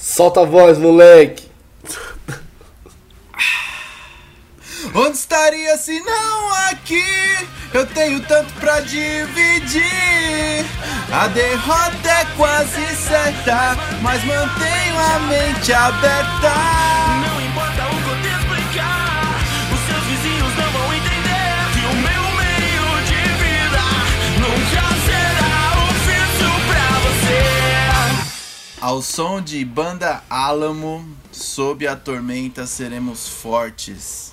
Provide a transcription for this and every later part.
Solta a voz, moleque. Onde estaria se não aqui? Eu tenho tanto pra dividir. A derrota é quase certa, mas mantenho a mente aberta. Ao som de Banda Álamo, sob a tormenta seremos fortes.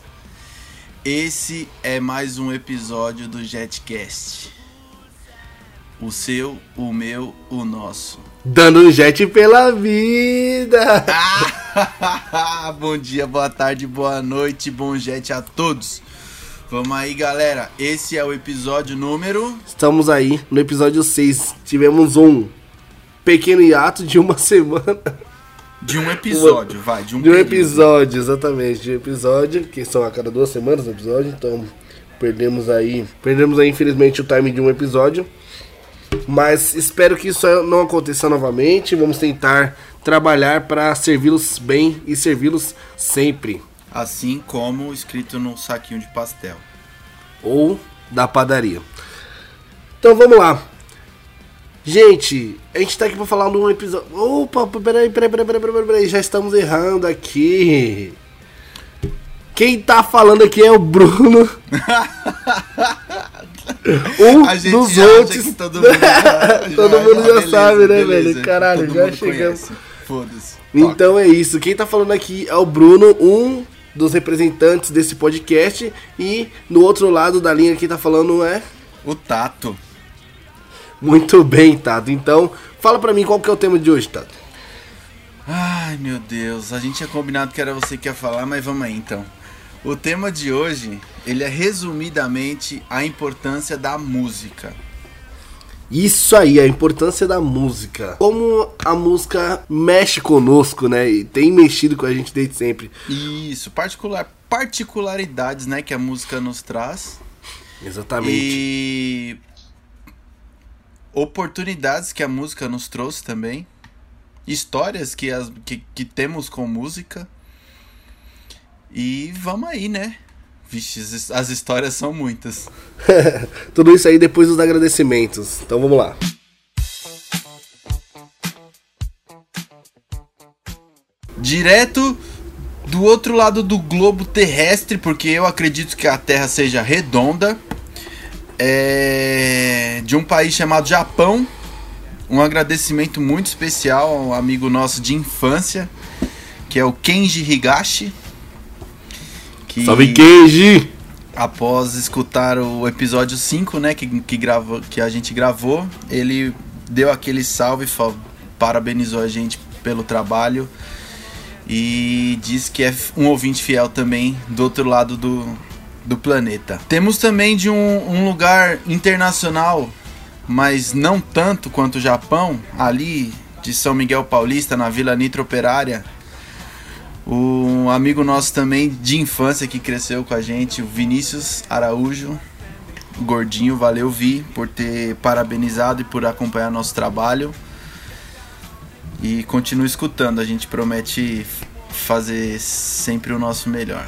Esse é mais um episódio do Jetcast. O seu, o meu, o nosso. Dando um jet pela vida. bom dia, boa tarde, boa noite, bom jet a todos. Vamos aí, galera. Esse é o episódio número. Estamos aí no episódio 6. Tivemos um pequeno hiato de uma semana. De um episódio, vai, de um, De um período. episódio, exatamente. De um episódio, que são a cada duas semanas um episódio. Então, perdemos aí. Perdemos aí, infelizmente, o time de um episódio. Mas espero que isso não aconteça novamente. Vamos tentar trabalhar para servi-los bem e servi-los sempre. Assim como escrito no saquinho de pastel. ou da padaria. Então vamos lá. Gente, a gente tá aqui pra falar de um episódio. Opa, peraí, peraí, peraí, peraí, peraí, peraí, já estamos errando aqui. Quem tá falando aqui é o Bruno. um A gente dos já outros. que todo mundo já, Todo mundo já beleza, sabe, né, beleza. velho? Caralho, Todo já chegamos. Foda-se. Então é isso. Quem tá falando aqui é o Bruno, um dos representantes desse podcast. E no outro lado da linha quem tá falando é. O Tato. Muito bem, Tato. Então, fala pra mim qual que é o tema de hoje, Tato. Ai, meu Deus. A gente tinha combinado que era você que ia falar, mas vamos aí então. O tema de hoje, ele é resumidamente a importância da música. Isso aí, a importância da música. Como a música mexe conosco, né? E tem mexido com a gente desde sempre. Isso, particular, particularidades, né, que a música nos traz. Exatamente. E oportunidades que a música nos trouxe também. Histórias que, as, que, que temos com música. E vamos aí, né? Vixe, as, as histórias são muitas. Tudo isso aí depois dos agradecimentos. Então vamos lá. Direto do outro lado do globo terrestre, porque eu acredito que a Terra seja redonda. É, de um país chamado Japão. Um agradecimento muito especial a um amigo nosso de infância, que é o Kenji Higashi. Que Salve, Kenji! após escutar o episódio 5, né, que, que, gravou, que a gente gravou, ele deu aquele salve, parabenizou a gente pelo trabalho e diz que é um ouvinte fiel também do outro lado do, do planeta. Temos também de um, um lugar internacional, mas não tanto quanto o Japão, ali de São Miguel Paulista, na Vila Nitro Operária, um amigo nosso também de infância que cresceu com a gente, o Vinícius Araújo, gordinho, valeu Vi por ter parabenizado e por acompanhar nosso trabalho. E continue escutando, a gente promete fazer sempre o nosso melhor.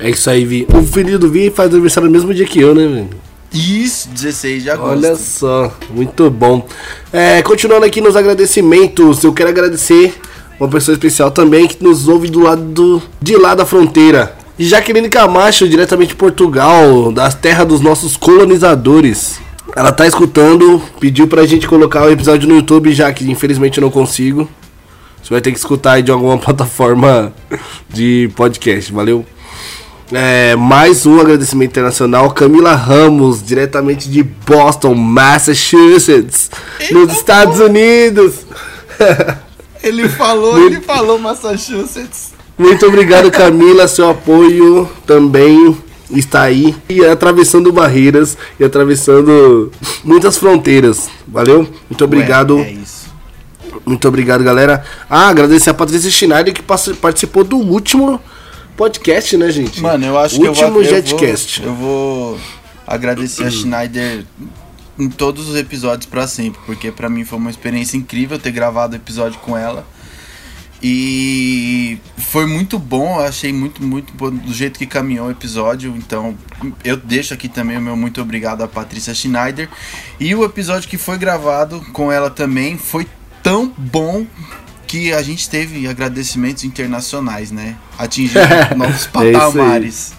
É isso aí, Vi. O filho do Vi faz aniversário no mesmo dia que eu, né, velho? Isso, 16 de agosto. Olha só, muito bom. É, continuando aqui nos agradecimentos, eu quero agradecer uma pessoa especial também que nos ouve do lado do, de lá da fronteira. Jaqueline Camacho, diretamente de Portugal, das terras dos nossos colonizadores. Ela tá escutando, pediu pra gente colocar o episódio no YouTube, já que infelizmente eu não consigo. Você vai ter que escutar aí de alguma plataforma de podcast, valeu? É, mais um agradecimento internacional, Camila Ramos, diretamente de Boston, Massachusetts, nos Estados Unidos. Ele falou, ele falou Massachusetts. Muito obrigado, Camila, seu apoio também está aí e atravessando barreiras e atravessando muitas fronteiras. Valeu? Muito obrigado. Ué, é isso. Muito obrigado, galera. Ah, agradecer a Patrícia Schneider que participou do último podcast, né, gente? Mano, eu acho o que eu último vou, eu Jetcast. vou, eu vou agradecer a Schneider em todos os episódios pra sempre, porque pra mim foi uma experiência incrível ter gravado o episódio com ela. E foi muito bom, eu achei muito, muito bom do jeito que caminhou o episódio. Então, eu deixo aqui também o meu muito obrigado a Patrícia Schneider. E o episódio que foi gravado com ela também foi tão bom que a gente teve agradecimentos internacionais, né? Atingiu novos É isso aí. patamares.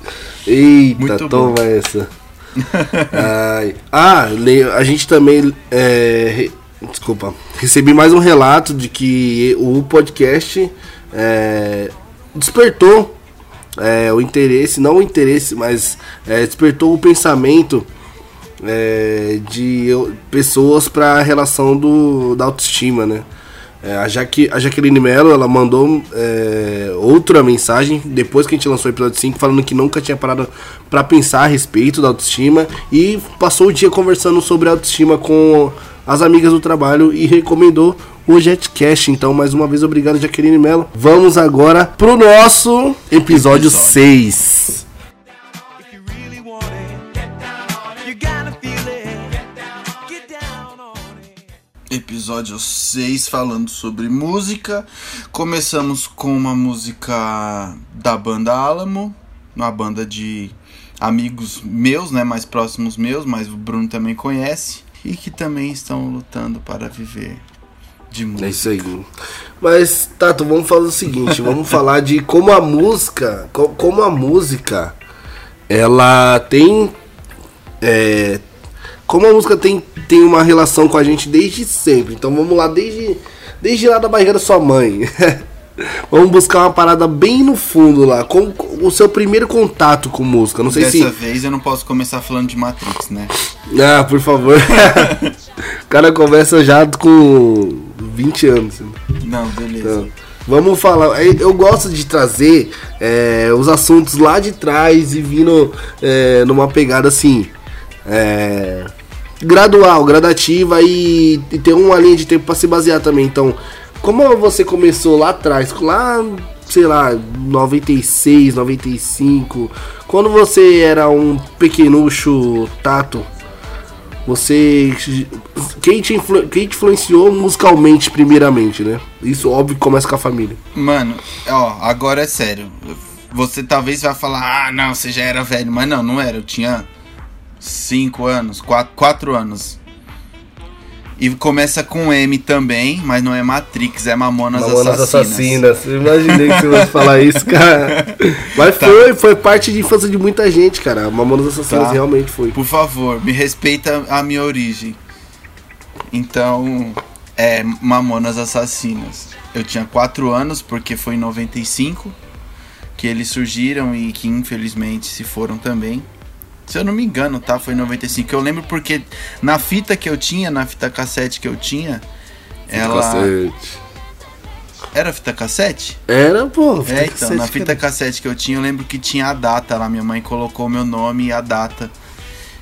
Eita, Muito toma bom. essa. Ah, a gente também. é, desculpa. Recebi mais um relato de que o podcast é, despertou é, o interesse, não o interesse, mas é, despertou o pensamento é, de pessoas para a relação do, da autoestima, né? É, a, Jaque, a Jaqueline Mello, ela mandou é, outra mensagem depois que a gente lançou o episódio 5, falando que nunca tinha parado para pensar a respeito da autoestima e passou o dia conversando sobre autoestima com as amigas do trabalho e recomendou o Jetcast. Então, mais uma vez, obrigado, Jaqueline Mello. Vamos agora pro nosso episódio Episódio. 6. Episódio 6 falando sobre música. Começamos com uma música da banda Alamo, uma banda de amigos meus, né, mais próximos meus, mas o Bruno também conhece e que também estão lutando para viver de É música. isso aí. Mas, Tato, vamos fazer o seguinte, vamos falar de como a música, co- como a música, ela tem, é, como a música tem, tem uma relação com a gente desde sempre. Então vamos lá, desde, desde lá da barriga da sua mãe. vamos buscar uma parada bem no fundo lá, com o seu primeiro contato com música. Não sei Dessa se... vez eu não posso começar falando de Matrix, né? Ah, por favor. o cara começa já com 20 anos. Não, beleza. Não. Vamos falar. é, Eu gosto de trazer é, os assuntos lá de trás e vindo é, numa pegada assim. é, gradual, gradativa e, e ter uma linha de tempo para se basear também. Então, como você começou lá atrás, lá, sei lá, 96, 95, quando você era um pequenucho tato, você. Quem te, influ- quem te influenciou musicalmente, primeiramente, né? Isso, óbvio, começa com a família. Mano, ó, agora é sério. Você talvez vai falar, ah, não, você já era velho. Mas não, não era. Eu tinha 5 anos, 4 anos. E começa com M também, mas não é Matrix, é Mamonas, Mamonas Assassinas. Assassinas. Imaginei que você fosse falar isso, cara. Mas Tá. foi, foi parte de infância de muita gente, cara. Mamonas Assassinas Tá. realmente foi. Por favor, me respeita a minha origem. Então, é Mamonas Assassinas. Eu tinha 4 anos porque foi em 95 que eles surgiram e que infelizmente se foram também. Se eu não me engano, tá? Foi em 95. Eu lembro porque na fita que eu tinha, na fita cassete que eu tinha, ela Cacete. era fita cassete? Era, pô. É, então, na fita cara. cassete que eu tinha, eu lembro que tinha a data lá. Minha mãe colocou meu nome e a data.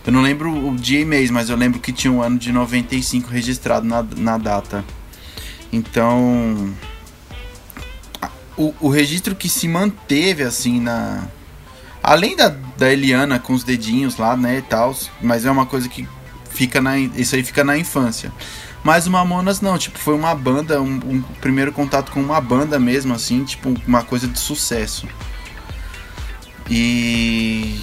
Eu não lembro o dia e mês, mas eu lembro que tinha um ano de 95 registrado na, na data. Então. O, o registro que se manteve, assim, na. Além da, da Eliana com os dedinhos lá, né, e tal, mas é uma coisa que fica na. Isso aí fica na infância. Mas o Mamonas não, tipo, foi uma banda, um, um primeiro contato com uma banda mesmo, assim, tipo, uma coisa de sucesso. E.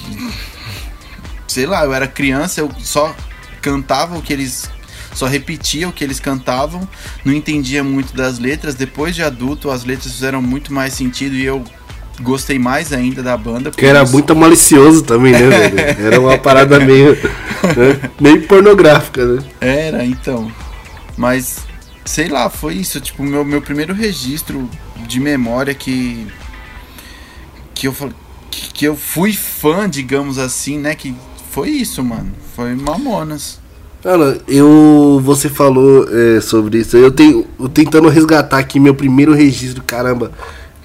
Sei lá, eu era criança, eu só cantava o que eles. Só repetia o que eles cantavam, não entendia muito das letras. Depois de adulto, as letras fizeram muito mais sentido e eu gostei mais ainda da banda. Que era isso- muito malicioso também, né, velho? Era uma parada meio. né, meio pornográfica, né? Era, então. Mas, sei lá, foi isso. Tipo, meu, meu primeiro registro de memória que. Que eu, que, que eu fui fã, digamos assim, né? Que foi isso, mano. Foi Mamonas. Cara, eu. Você falou é, sobre isso. Eu tenho. Eu tentando resgatar aqui meu primeiro registro, caramba.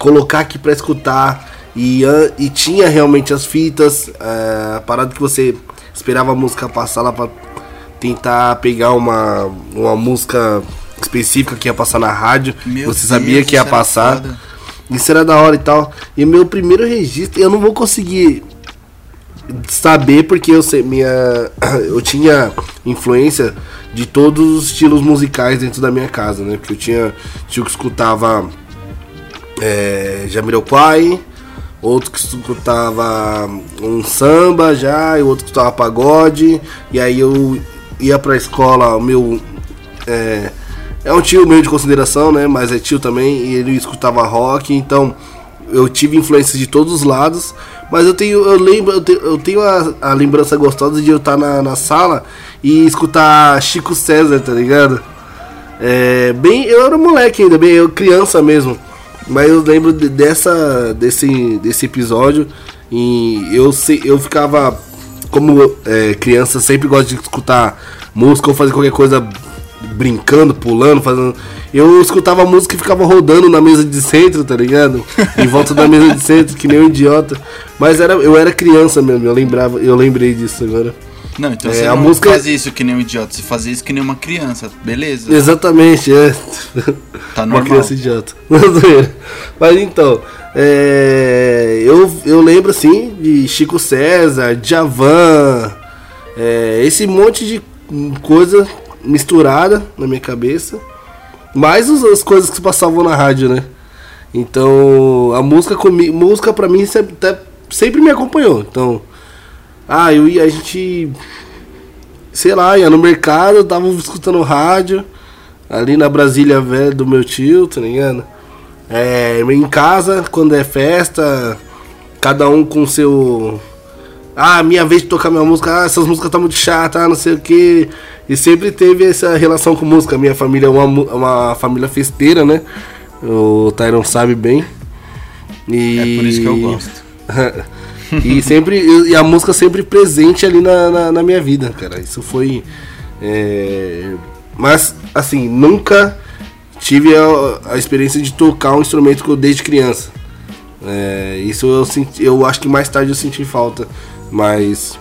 Colocar aqui pra escutar. E, e tinha realmente as fitas. é, a parada que você esperava a música passar lá pra tentar pegar uma, uma música específica que ia passar na rádio. Meu você sabia Deus, que ia passar. foda. Isso era da hora e tal. E meu primeiro registro, eu não vou conseguir saber porque eu sei, minha eu tinha influência de todos os estilos musicais dentro da minha casa, né? Porque eu tinha tio que escutava é, Jamiroquai, outro que escutava um samba já, e outro que escutava pagode, e aí eu ia pra escola, o meu. É, é um tio meio de consideração, né? Mas é tio também, e ele escutava rock, então eu tive influências de todos os lados. Mas eu tenho, eu lembro, eu tenho, eu tenho a, a lembrança gostosa de eu estar na, na sala e escutar Chico César, tá ligado? É, bem, eu era moleque ainda, bem, eu criança mesmo. Mas eu lembro de- dessa, desse, desse episódio e eu, eu ficava, como é, criança, sempre gosto de escutar música ou fazer qualquer coisa brincando, pulando, fazendo. Eu escutava música e ficava rodando na mesa de centro, tá ligado? Em volta da mesa de centro, que nem um idiota. Mas era, eu era criança mesmo, eu lembrava, eu lembrei disso agora. Não, então É, você a não música- fazia isso que nem um idiota, você fazia isso que nem uma criança, beleza? Exatamente, é. Tá Uma normal. criança idiota. Zoeira. Mas então, é, eu, eu lembro assim de Chico César, Djavan, é, esse monte de coisa misturada na minha cabeça. Mais as, as coisas que passavam na rádio, né? Então, a música comigo, música pra mim sempre, até- sempre me acompanhou. Então, ah, eu ia, a gente sei lá, ia no mercado, tava escutando rádio, ali na Brasília velha do meu tio, tá ligado? É, em casa, quando é festa, cada um com seu. Ah, minha vez de tocar minha música, ah, essas músicas tá muito chatas, ah, não sei o que. E sempre teve essa relação com música. Minha família é uma, uma família festeira, né? O Tyron sabe bem. E... É por isso que eu gosto. e sempre e a música sempre presente ali na, na, na minha vida, cara. Isso foi. é, Mas assim, nunca tive a, a experiência de tocar um instrumento que eu desde criança. É, isso eu senti, eu acho que mais tarde eu senti falta, mas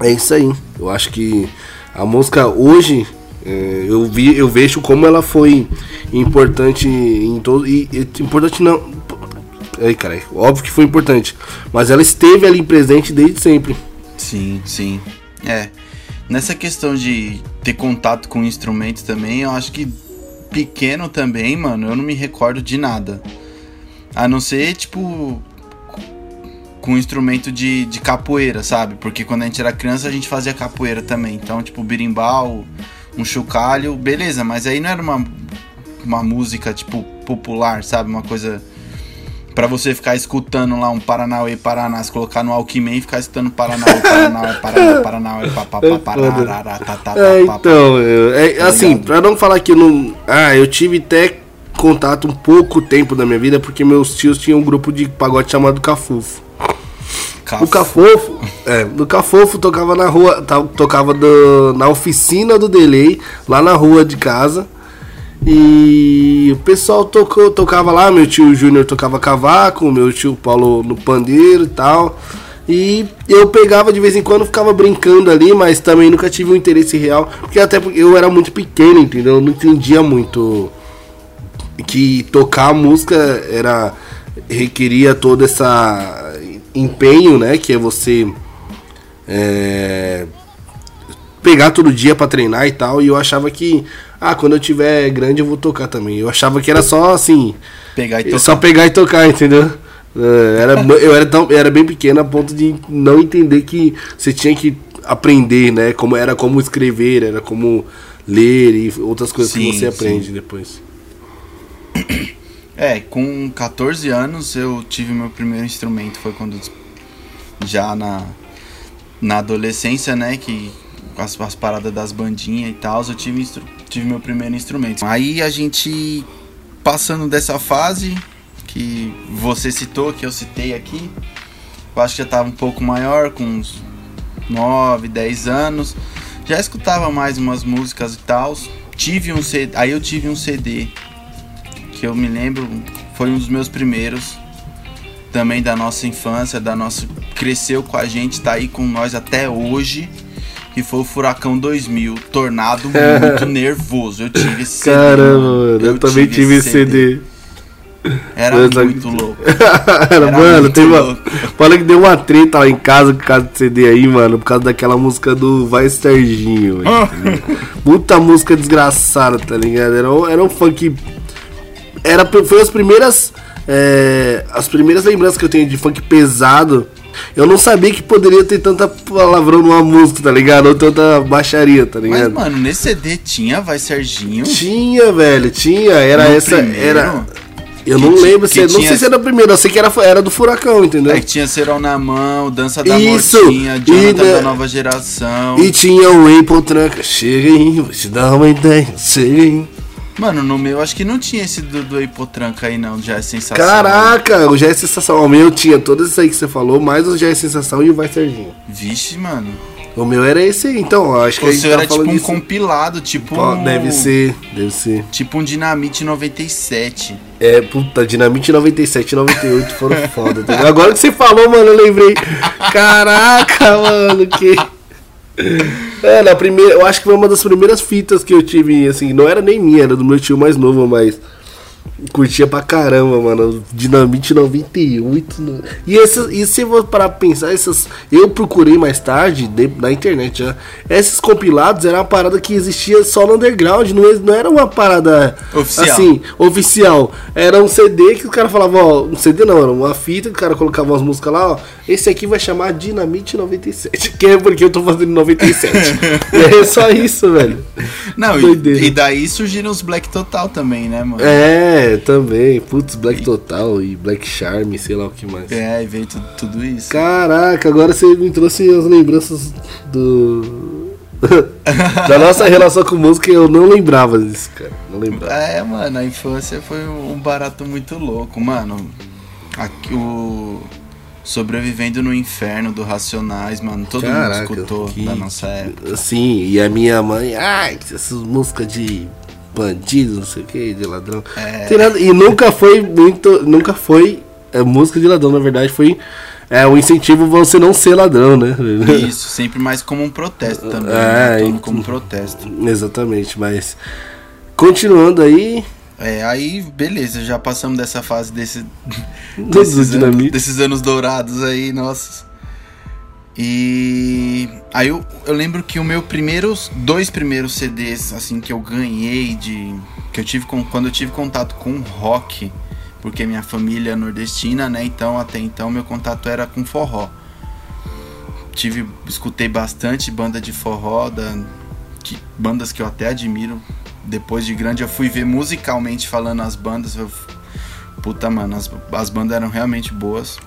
é isso aí. Eu acho que a música hoje é, eu vi, eu vejo como ela foi importante em todo e, e importante não. Aí, cara, óbvio que foi importante, mas ela esteve ali presente desde sempre. Sim, sim. É. Nessa questão de ter contato com instrumentos também, eu acho que pequeno também, mano, eu não me recordo de nada. A não ser, tipo, com instrumento de, de capoeira, sabe? Porque quando a gente era criança a gente fazia capoeira também. Então, tipo, birimbau, um chocalho, beleza, mas aí não era uma, uma música, tipo, popular, sabe? Uma coisa Pra você ficar escutando lá um Paranauê, Paraná, se colocar no Alckmin e ficar escutando Paranauê, Paranauê, Paraná, Paranauê, papapá, tá, tá, É, então, é, Tá assim, ligado? pra não falar que eu não. Ah, eu tive até contato um pouco tempo da minha vida, porque meus tios tinham um grupo de pagode chamado Cafufo. O Cafofo, é, do Cafofo tocava na rua, tocava do- na oficina do Delay, lá na rua de casa. E o pessoal tocou, tocava lá, meu tio Júnior tocava cavaco, meu tio Paulo no pandeiro e tal. E eu pegava de vez em quando, ficava brincando ali, mas também nunca tive um interesse real, porque até porque eu era muito pequeno, entendeu? Eu não entendia muito que tocar música era requeria todo essa empenho, né? Que é você é, pegar todo dia pra treinar e tal. E eu achava que, ah, quando eu tiver grande eu vou tocar também. Eu achava que era só assim, Pegar e é tocar. só pegar e tocar, entendeu? É, Era, eu era, tão, eu era bem pequeno a ponto de não entender que você tinha que aprender, né? Como era como escrever, era como ler e outras coisas Sim, que você sim. aprende depois. É, com 14 anos eu tive meu primeiro instrumento, foi quando já na, na adolescência, né, que as, as paradas das bandinhas e tal, eu tive, instru- tive meu primeiro instrumento. Aí a gente passando dessa fase que você citou, que eu citei aqui, eu acho que já tava um pouco maior, com uns 9, 10 anos, já escutava mais umas músicas e tal. Tive um CD, aí eu tive um CD que eu me lembro, foi um dos meus primeiros. Também da nossa infância, da nossa. Cresceu com a gente, tá aí com nós até hoje. Que foi o Furacão 2000, Tornado muito nervoso. Eu tive esse CD. Caramba, mano. mano, eu, também tive esse CD. Era Eu só- muito louco. Era, Era mano, tem uma. Fala que deu uma treta lá em casa por causa do CD aí, mano. Por causa daquela música do Vai Serginho? Puta música desgraçada, tá ligado? Era um, era um funk. Era, foi as primeiras é, as primeiras lembranças que eu tenho de funk pesado, eu não sabia que poderia ter tanta palavrão numa música, tá ligado? Ou tanta baixaria, tá Mas, ligado? mano, nesse CD tinha Vai Serginho. Tinha, velho, tinha. Era No essa. primeiro, Era. Eu que não lembro que se. Não tinha- sei se era o primeiro, eu sei que era, era do Furacão, entendeu? Aí tinha Serol na mão, Dança da Isso, Mortinha, Jonathan e da- Nova Geração. E tinha o Apple Tranca. Chega aí, vou te dar uma ideia. Chega aí. Mano, no meu acho que não tinha esse do, do Hipotranca aí não, já é sensação. Caraca, o Já é Sensação. O meu tinha todos esses aí que você falou, mais o Já é Sensação e o Vai Serginho. Vixe, mano. O meu era esse aí, então. Acho que O seu tá era tipo um disso. compilado, tipo Ó, um... Deve ser, deve ser. Tipo um Dinamite 97. É, puta, Dinamite 97 e 98 foram foda, entendeu? Agora que você falou, mano, eu lembrei. Caraca, mano, que. É, na primeira, eu acho que foi uma das primeiras fitas que eu tive, assim, não era nem minha, era do meu tio mais novo, mas curtia pra caramba, mano. Dinamite 98. no- E, essas, e se eu parar pra pensar, essas. Eu procurei mais tarde, de- na internet já. Esses compilados era uma parada que existia só no underground, não, não era uma parada Oficial. assim, oficial. Era um CD que o cara falava, ó, um CD não, era uma fita que o cara colocava umas músicas lá, ó. Esse aqui vai chamar Dinamite 97. Que é porque eu tô fazendo 97. e é só isso, velho. Não, Doideira. e, e daí surgiram os Black Total também, né, mano? É, também. Putz, Black Total e Black Charm, sei lá o que mais. É, e veio tudo, tudo isso. Caraca, agora você me trouxe as lembranças do. da nossa relação com música eu não lembrava disso, cara. Não lembrava. É, mano, a infância foi um barato muito louco, mano. Aqui, o Sobrevivendo no Inferno do Racionais, mano, todo Caraca, mundo escutou que- da nossa época. Sim, e a minha mãe, ai, essas músicas de bandido, não sei o que, de ladrão. É. Nada- e nunca foi muito. Nunca foi. é, música de ladrão, na verdade, foi. É o incentivo você não ser ladrão, né? Isso, sempre mais como um protesto também, É, né? Como protesto. Exatamente, mas. Continuando aí. É, aí, beleza, já passamos dessa fase desse, desses, anos, desses anos dourados aí, nossa. E aí eu, eu lembro que o meu primeiros dois primeiros CDs assim que eu ganhei de que eu tive com, quando eu tive contato com rock, porque minha família é nordestina, né? Então até então meu contato era com forró. Tive escutei bastante banda de forró da que, bandas que eu até admiro. Depois de grande eu fui ver musicalmente falando as bandas, eu, puta mano, as, as bandas eram realmente boas.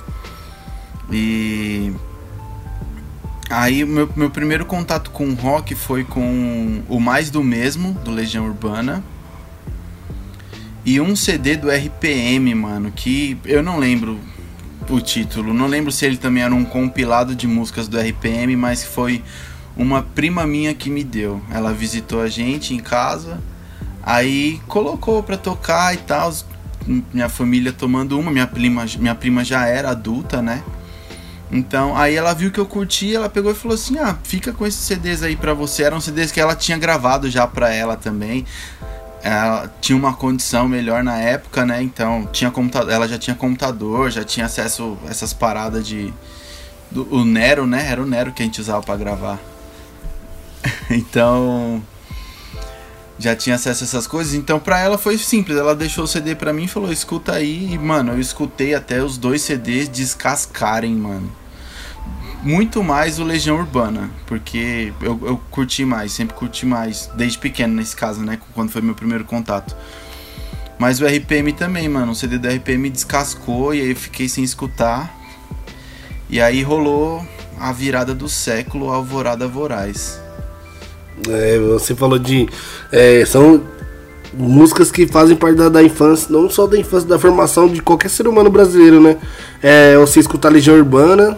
E Aí meu, meu primeiro contato com rock foi com o Mais do Mesmo, do Legião Urbana. E um CD do RPM, mano, que eu não lembro o título. Não lembro se ele também era um compilado de músicas do RPM, mas foi uma prima minha que me deu. Ela visitou a gente em casa, aí colocou pra tocar e tal. Minha família tomando uma, minha prima, minha prima já era adulta, né? Então, aí ela viu que eu curti, ela pegou e falou assim: "Ah, fica com esses CDs aí pra você". Eram CDs que ela tinha gravado já pra ela também. Ela tinha uma condição melhor na época, né? Então, tinha computador, ela já tinha computador, já tinha acesso a essas paradas de do, o Nero, né? Era o Nero que a gente usava pra gravar. então, já tinha acesso a essas coisas, então pra ela foi simples. Ela deixou o CD pra mim e falou: escuta aí. E, mano, eu escutei até os dois CDs descascarem, mano. Muito mais o Legião Urbana, porque eu, eu curti mais, sempre curti mais, desde pequeno nesse caso, né? Quando foi meu primeiro contato. Mas o RPM também, mano. O CD do RPM descascou e aí eu fiquei sem escutar. E aí rolou a virada do século, Alvorada Voraz. É, você falou de. é, são músicas que fazem parte da, da infância, não só da infância, da formação de qualquer ser humano brasileiro, né? É, você escutar Legião Urbana.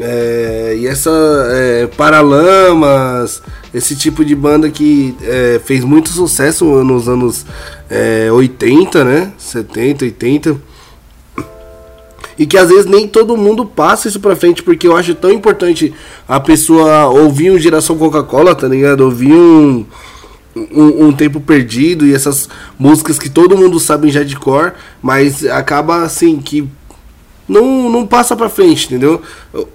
é, e essa é, Paralamas, esse tipo de banda que é, fez muito sucesso nos anos é, 80, né? 70, 80. E que às vezes nem todo mundo passa isso pra frente, porque eu acho tão importante a pessoa ouvir um Geração Coca-Cola, tá ligado? Ouvir um, um, um Tempo Perdido e essas músicas que todo mundo sabe já de cor, mas acaba assim que não, não passa pra frente, entendeu?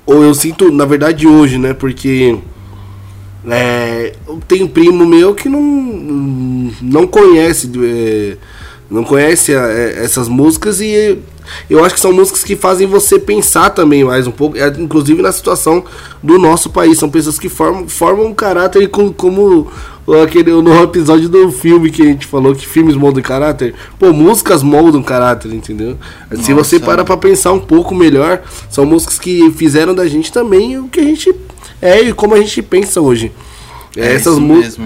Ou eu sinto, na verdade, hoje, né? Porque é, tenho um primo meu que não, não conhece é, não conhece a- é, essas músicas e eu acho que são músicas que fazem você pensar também mais um pouco, é, inclusive na situação do nosso país. São pessoas que formam, formam um caráter co- como aquele no episódio do filme que a gente falou que filmes moldam caráter. Pô, músicas moldam caráter, entendeu? Se você Nossa. para pra pensar um pouco melhor, são músicas que fizeram da gente também o que a gente é e como a gente pensa hoje. É essas músicas.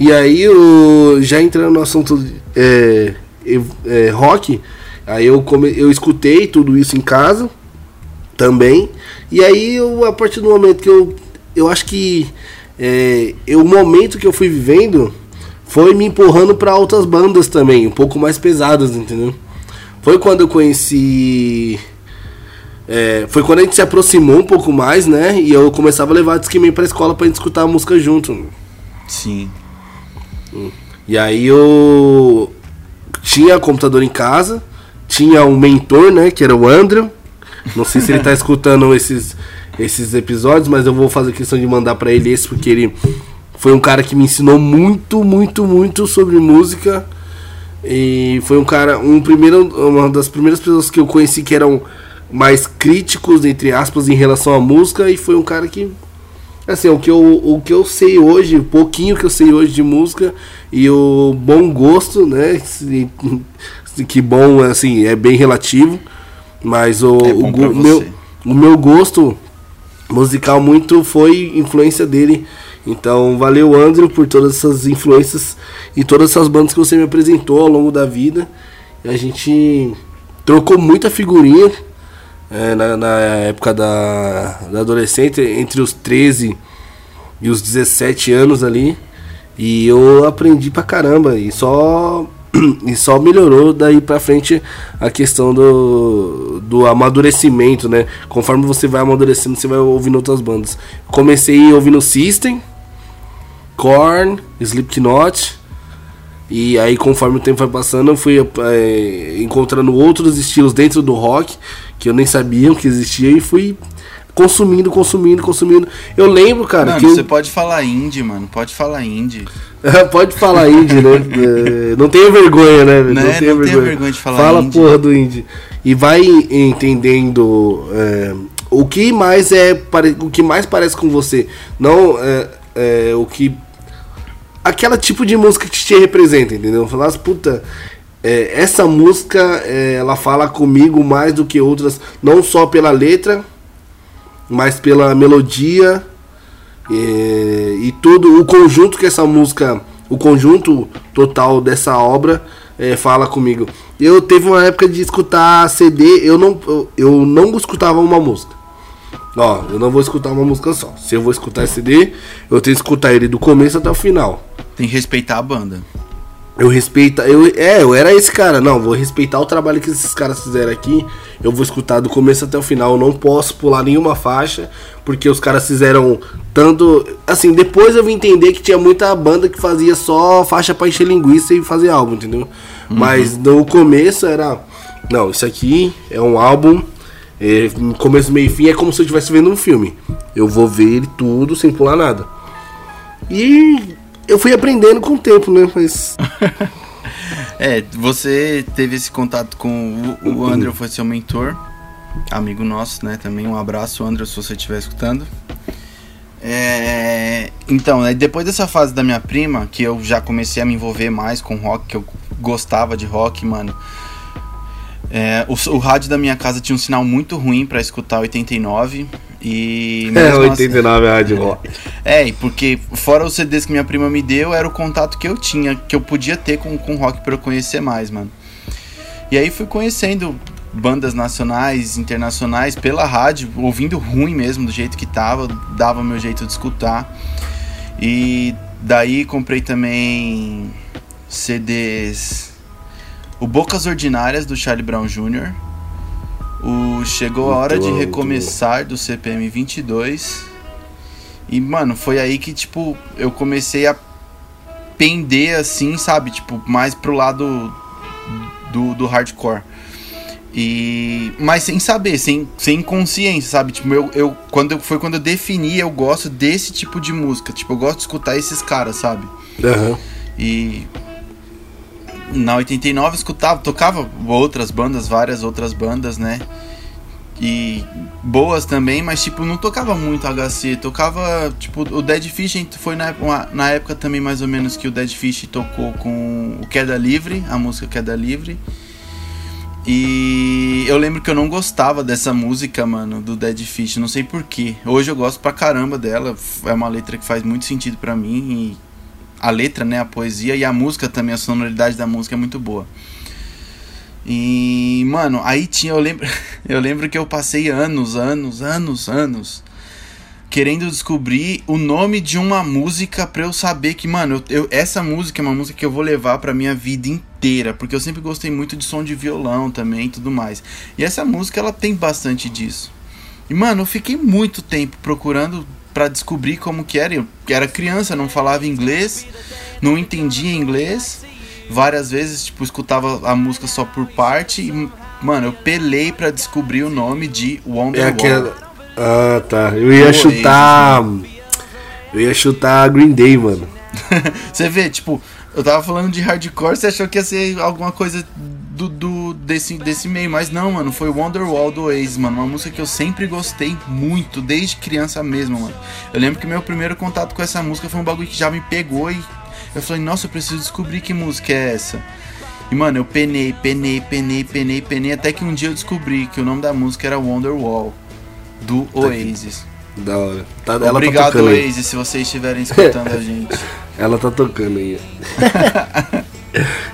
E aí, o, já entrando no assunto é, é, rock, aí eu, come, eu escutei tudo isso em casa também. E aí, eu, a partir do momento que eu. Eu acho que é, eu- o momento que eu fui vivendo foi me empurrando para outras bandas também, um pouco mais pesadas, entendeu? Foi quando eu conheci. é, foi quando a gente se aproximou um pouco mais, né? E eu começava a levar Discman pra escola pra gente escutar a música junto. Sim. E aí eu tinha computador em casa, tinha um mentor, né, que era o Andrew. Não sei se ele tá escutando esses, esses episódios, mas eu vou fazer questão de mandar pra ele esse, porque ele foi um cara que me ensinou muito, muito, muito sobre música. E foi um cara, um primeiro, uma das primeiras pessoas que eu conheci que eram mais críticos, entre aspas, em relação à música. E foi um cara que Assim, o que, eu, o que eu sei hoje, o pouquinho que eu sei hoje de música e o bom gosto, né? Que bom, assim, é bem relativo. Mas o, É o, meu, o meu gosto musical muito foi influência dele. Então, valeu, Andrew, por todas essas influências e todas essas bandas que você me apresentou ao longo da vida. E a gente trocou muita figurinha é, na, na época da, da adolescente, entre os 13 e os 17 anos ali. E eu aprendi pra caramba. E só, e só melhorou daí pra frente a questão do, do amadurecimento, né? Conforme você vai amadurecendo, você vai ouvindo outras bandas. Comecei ouvindo System, Korn, Slipknot. E aí, conforme o tempo vai passando, eu fui eh, encontrando outros estilos dentro do rock que eu nem sabia que existia e fui consumindo, consumindo, consumindo. Eu lembro, cara, Mano, que eu- você pode falar indie, mano. Pode falar indie. Pode falar indie, né? É, não tenha vergonha, né? velho? Né? Não tenha Não tenha vergonha. vergonha de falar Fala indie. porra do indie. E vai entendendo é, o que mais é o que mais parece com você. Não é, é, o que aquela tipo de música que te representa, entendeu? Falar, assim, puta, é, essa música é, ela fala comigo mais do que outras, não só pela letra, mas pela melodia é, e todo o conjunto que essa música, o conjunto total dessa obra é, fala comigo. Eu teve uma época de escutar CD, eu não, eu não escutava uma música. Ó, eu não vou escutar uma música só. Se eu vou escutar esse CD, eu tenho que escutar ele do começo até o final. Tem que respeitar a banda. Eu respeito. Eu, é, eu era esse cara. Não, vou respeitar o trabalho que esses caras fizeram aqui. Eu vou escutar do começo até o final. Eu não posso pular nenhuma faixa. Porque os caras fizeram tanto. Assim, depois eu vim entender que tinha muita banda que fazia só faixa pra encher linguiça e fazer álbum, entendeu? Mas no começo era. Não, isso aqui é um álbum. É, começo, meio e fim é como se eu estivesse vendo um filme. Eu vou ver ele tudo sem pular nada. E eu fui aprendendo com o tempo, né? Mas. É, você teve esse contato com o, o André, foi seu mentor, amigo nosso, né? Também um abraço, André, se você estiver escutando. É, então, né, depois dessa fase da minha prima, que eu já comecei a me envolver mais com rock, que eu gostava de rock, mano. é, o, o rádio da minha casa tinha um sinal muito ruim pra escutar 89 e É, mesmo assim- 89 é rádio rock. é, e porque fora os CDs que minha prima me deu, era o contato que eu tinha, que eu podia ter com, com rock pra eu conhecer mais, mano. E aí fui conhecendo bandas nacionais, internacionais pela rádio, ouvindo ruim mesmo, do jeito que tava, dava meu jeito de escutar. E daí comprei também CDs o Bocas Ordinárias do Charlie Brown Jr. O Chegou a Hora de Recomeçar do CPM 22. E, mano, foi aí que, tipo, eu comecei a pender, assim, sabe? Tipo, mais pro lado do, do hardcore. E... Mas sem saber, sem, sem consciência, sabe? Tipo, eu, eu, quando eu, foi quando eu defini, eu gosto desse tipo de música. Tipo, eu gosto de escutar esses caras, sabe? Aham. E na 89 escutava, tocava outras bandas, várias outras bandas, né? E boas também, mas tipo, não tocava muito HC, tocava, tipo, o Dead Fish foi na, na época também mais ou menos que o Dead Fish tocou com o Queda Livre, a música Queda Livre. E eu lembro que eu não gostava dessa música, mano, do Dead Fish, não sei porquê. Hoje eu gosto pra caramba dela, é uma letra que faz muito sentido pra mim. E a letra, né, a poesia e a música também, a sonoridade da música é muito boa. E, mano, aí tinha, eu lembro, eu lembro que eu passei anos, anos, anos, anos querendo descobrir o nome de uma música pra eu saber que, mano, eu, eu- essa música é uma música que eu vou levar pra minha vida inteira, porque eu sempre gostei muito de som de violão também e tudo mais. E essa música ela tem bastante disso. E mano, eu fiquei muito tempo procurando pra descobrir como que era. Eu era criança, não falava inglês, não entendia inglês. Várias vezes, tipo, escutava a música só por parte e, mano, eu pelei pra descobrir o nome de É Wonderwall. aquela. Ah, tá. Eu ia chutar. Eu ia chutar Green Day, mano. Você vê, tipo, eu tava falando de hardcore, você achou que ia ser alguma coisa do, do- desse, desse meio, mas não, mano, foi Wonderwall do Oasis, mano, uma música que eu sempre gostei muito, desde criança mesmo, mano. Eu lembro que meu primeiro contato com essa música foi um bagulho que já me pegou e eu falei, nossa, eu preciso descobrir que música é essa. E, mano, eu penei, penei, penei, penei, penei, até que um dia eu descobri que o nome da música era Wonderwall, do Oasis. Da hora. Tá, ela Obrigado, tá tocando aí. Oasis, se vocês estiverem escutando a gente. Ela tá tocando aí.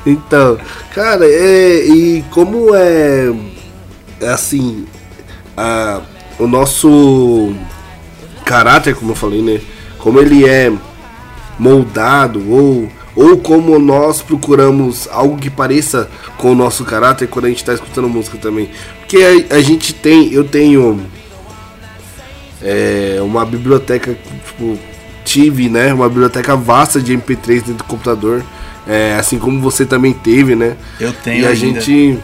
então, cara, é, e como é, é assim, a, o nosso caráter, como eu falei, né? Como ele é moldado ou ou como nós procuramos algo que pareça com o nosso caráter quando a gente tá escutando música também. Porque a, a gente tem, eu tenho é, uma biblioteca, tipo, tive, né? Uma biblioteca vasta de MP3 dentro do computador. É, assim como você também teve, né? Eu tenho E a ainda. gente.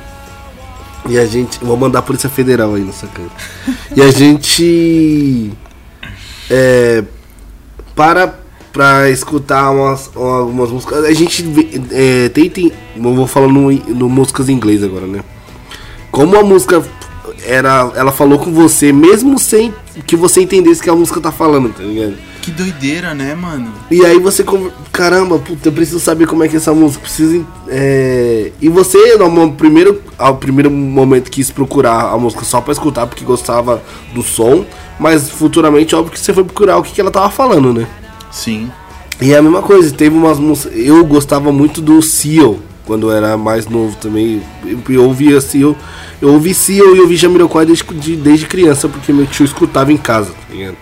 E a gente. Vou mandar a Polícia Federal aí nessa cara. e a gente. É, para pra escutar umas, algumas músicas. A gente é, tenta. Eu vou falando no, no músicas em inglês agora, né? Como a música era. Ela falou com você, mesmo sem que você entendesse que a música tá falando, tá ligado? Que doideira, né, mano? E aí você, caramba, puta, eu preciso saber como é que é essa música, preciso. é, E você, no primeiro, ao primeiro momento, quis procurar a música só pra escutar, porque gostava do som, mas futuramente, óbvio que você foi procurar o que, que ela tava falando, né? Sim. E é a mesma coisa, teve umas músicas. Eu gostava muito do Seal, quando eu era mais novo também. Eu, eu ouvia Seal. Eu ouvi Seal e ouvi Jamiroquai desde, de- desde criança, porque meu tio escutava em casa, tá ligado?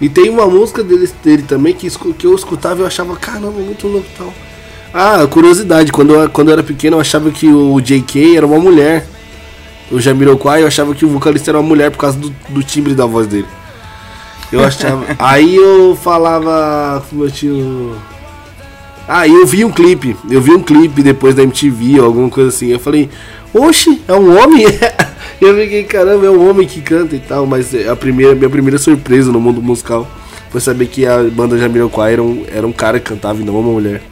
E tem uma música dele, dele também que, que eu escutava e eu achava, caramba, muito louco e tal. Ah, curiosidade, quando eu, quando eu era pequeno eu achava que o JK era uma mulher. O Jamiroquai eu achava que o vocalista era uma mulher por causa do, do timbre da voz dele. Eu achava. Aí eu falava pro meu tio. Ah, eu vi um clipe. Eu vi um clipe depois da MTV ou alguma coisa assim. Eu falei, oxe, é um homem? eu fiquei, caramba, é um homem que canta e tal. Mas a primeira, minha primeira surpresa no mundo musical foi saber que a banda Jamiroquai era um, era um cara que cantava e não uma mulher.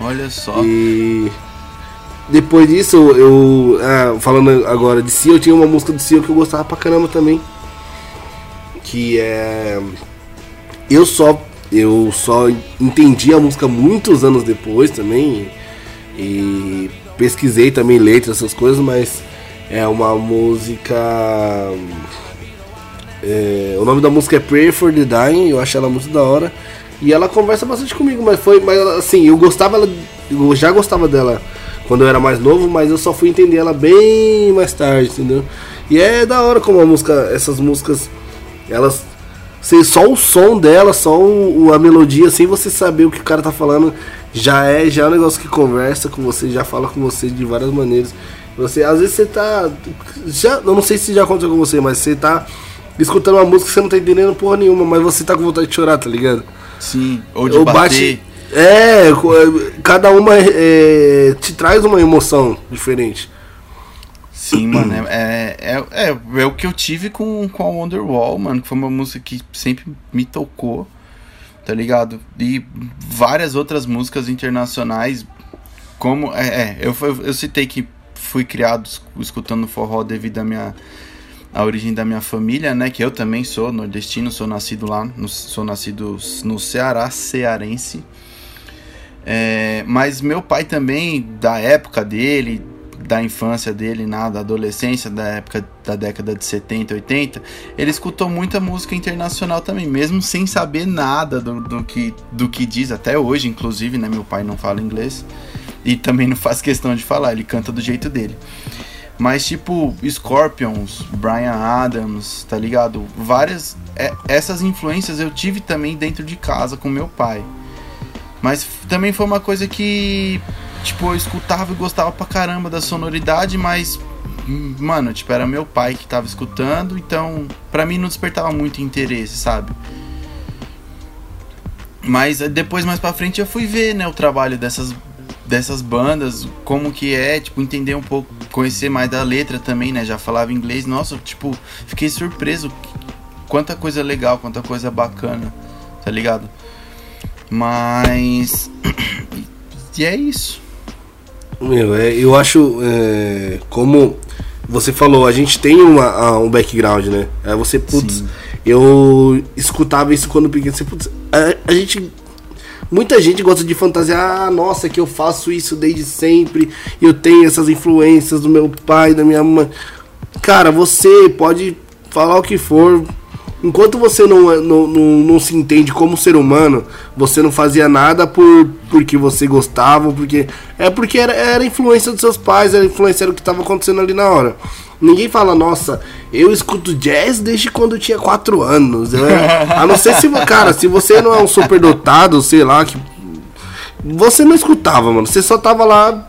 Olha só. E depois disso, eu. ah, falando agora de Seal, eu tinha uma música do Seal que eu gostava pra caramba também. Que é. Eu só. Eu só entendi a música muitos anos depois também. E pesquisei também letras, essas coisas, mas é uma música. é, o nome da música é Prayer for the Dying, eu acho ela muito da hora. E ela conversa bastante comigo, mas foi. Mas assim, eu gostava. Eu já gostava dela quando eu era mais novo, mas eu só fui entender ela bem mais tarde, entendeu? E é da hora como a música, essas músicas, elas. Sei, só o som dela, só o, a melodia, sem você saber o que o cara tá falando, já é, já é um negócio que conversa com você, já fala com você de várias maneiras. Você, às vezes você tá. Já, eu não sei se já aconteceu com você, mas você tá escutando uma música que você não tá entendendo porra nenhuma, mas você tá com vontade de chorar, tá ligado? Sim. Ou de Eu bater. bate- É, é, cada uma é, te traz uma emoção diferente. Sim, mano. É, é, é, é o que eu tive com, com a Wonderwall, mano. Que foi uma música que sempre me tocou. Tá ligado? E várias outras músicas internacionais. como. É, é eu, eu, eu citei que fui criado es- escutando forró devido à minha. A origem da minha família, né? Que eu também sou nordestino, sou nascido lá, no- sou nascido no Ceará, cearense. É, mas meu pai também, da época dele, da infância dele, na da adolescência, da época da década de 70, 80, ele escutou muita música internacional também, mesmo sem saber nada do, do que, do que diz, até hoje, inclusive, né? Meu pai não fala inglês e também não faz questão de falar, ele canta do jeito dele. Mas tipo, Scorpions, Brian Adams, tá ligado? Várias. é- essas influências eu tive também dentro de casa com meu pai. Mas também foi uma coisa que, tipo, eu escutava e gostava pra caramba da sonoridade, mas, mano, tipo, era meu pai que tava escutando, então, pra mim não despertava muito interesse, sabe? Mas eh, depois, mais pra frente, eu fui ver, né, o trabalho dessas, dessas bandas, como que é, tipo, entender um pouco, conhecer mais da letra também, né, já falava inglês, nossa, tipo, fiquei surpreso, quanta coisa legal, quanta coisa bacana, tá ligado? Mas. E é isso. Meu, é, eu acho, é, como você falou, a gente tem uma, um background, né? Aí você, putz, Sim. eu escutava isso quando pequeno, você, putz, a, a gente. Muita gente gosta de fantasiar, ah, nossa, que eu faço isso desde sempre, eu tenho essas influências do meu pai, da minha mãe. Cara, você pode falar o que for, enquanto você não, é- não, não, não se entende como ser humano, você não fazia nada por porque você gostava, porque é porque era, era influência dos seus pais, era influência o que estava acontecendo ali na hora. Ninguém fala, nossa, eu escuto jazz desde quando eu tinha 4 anos. né? A não ser se, cara, se você não é um superdotado, sei lá, que você não escutava, mano. Você só tava lá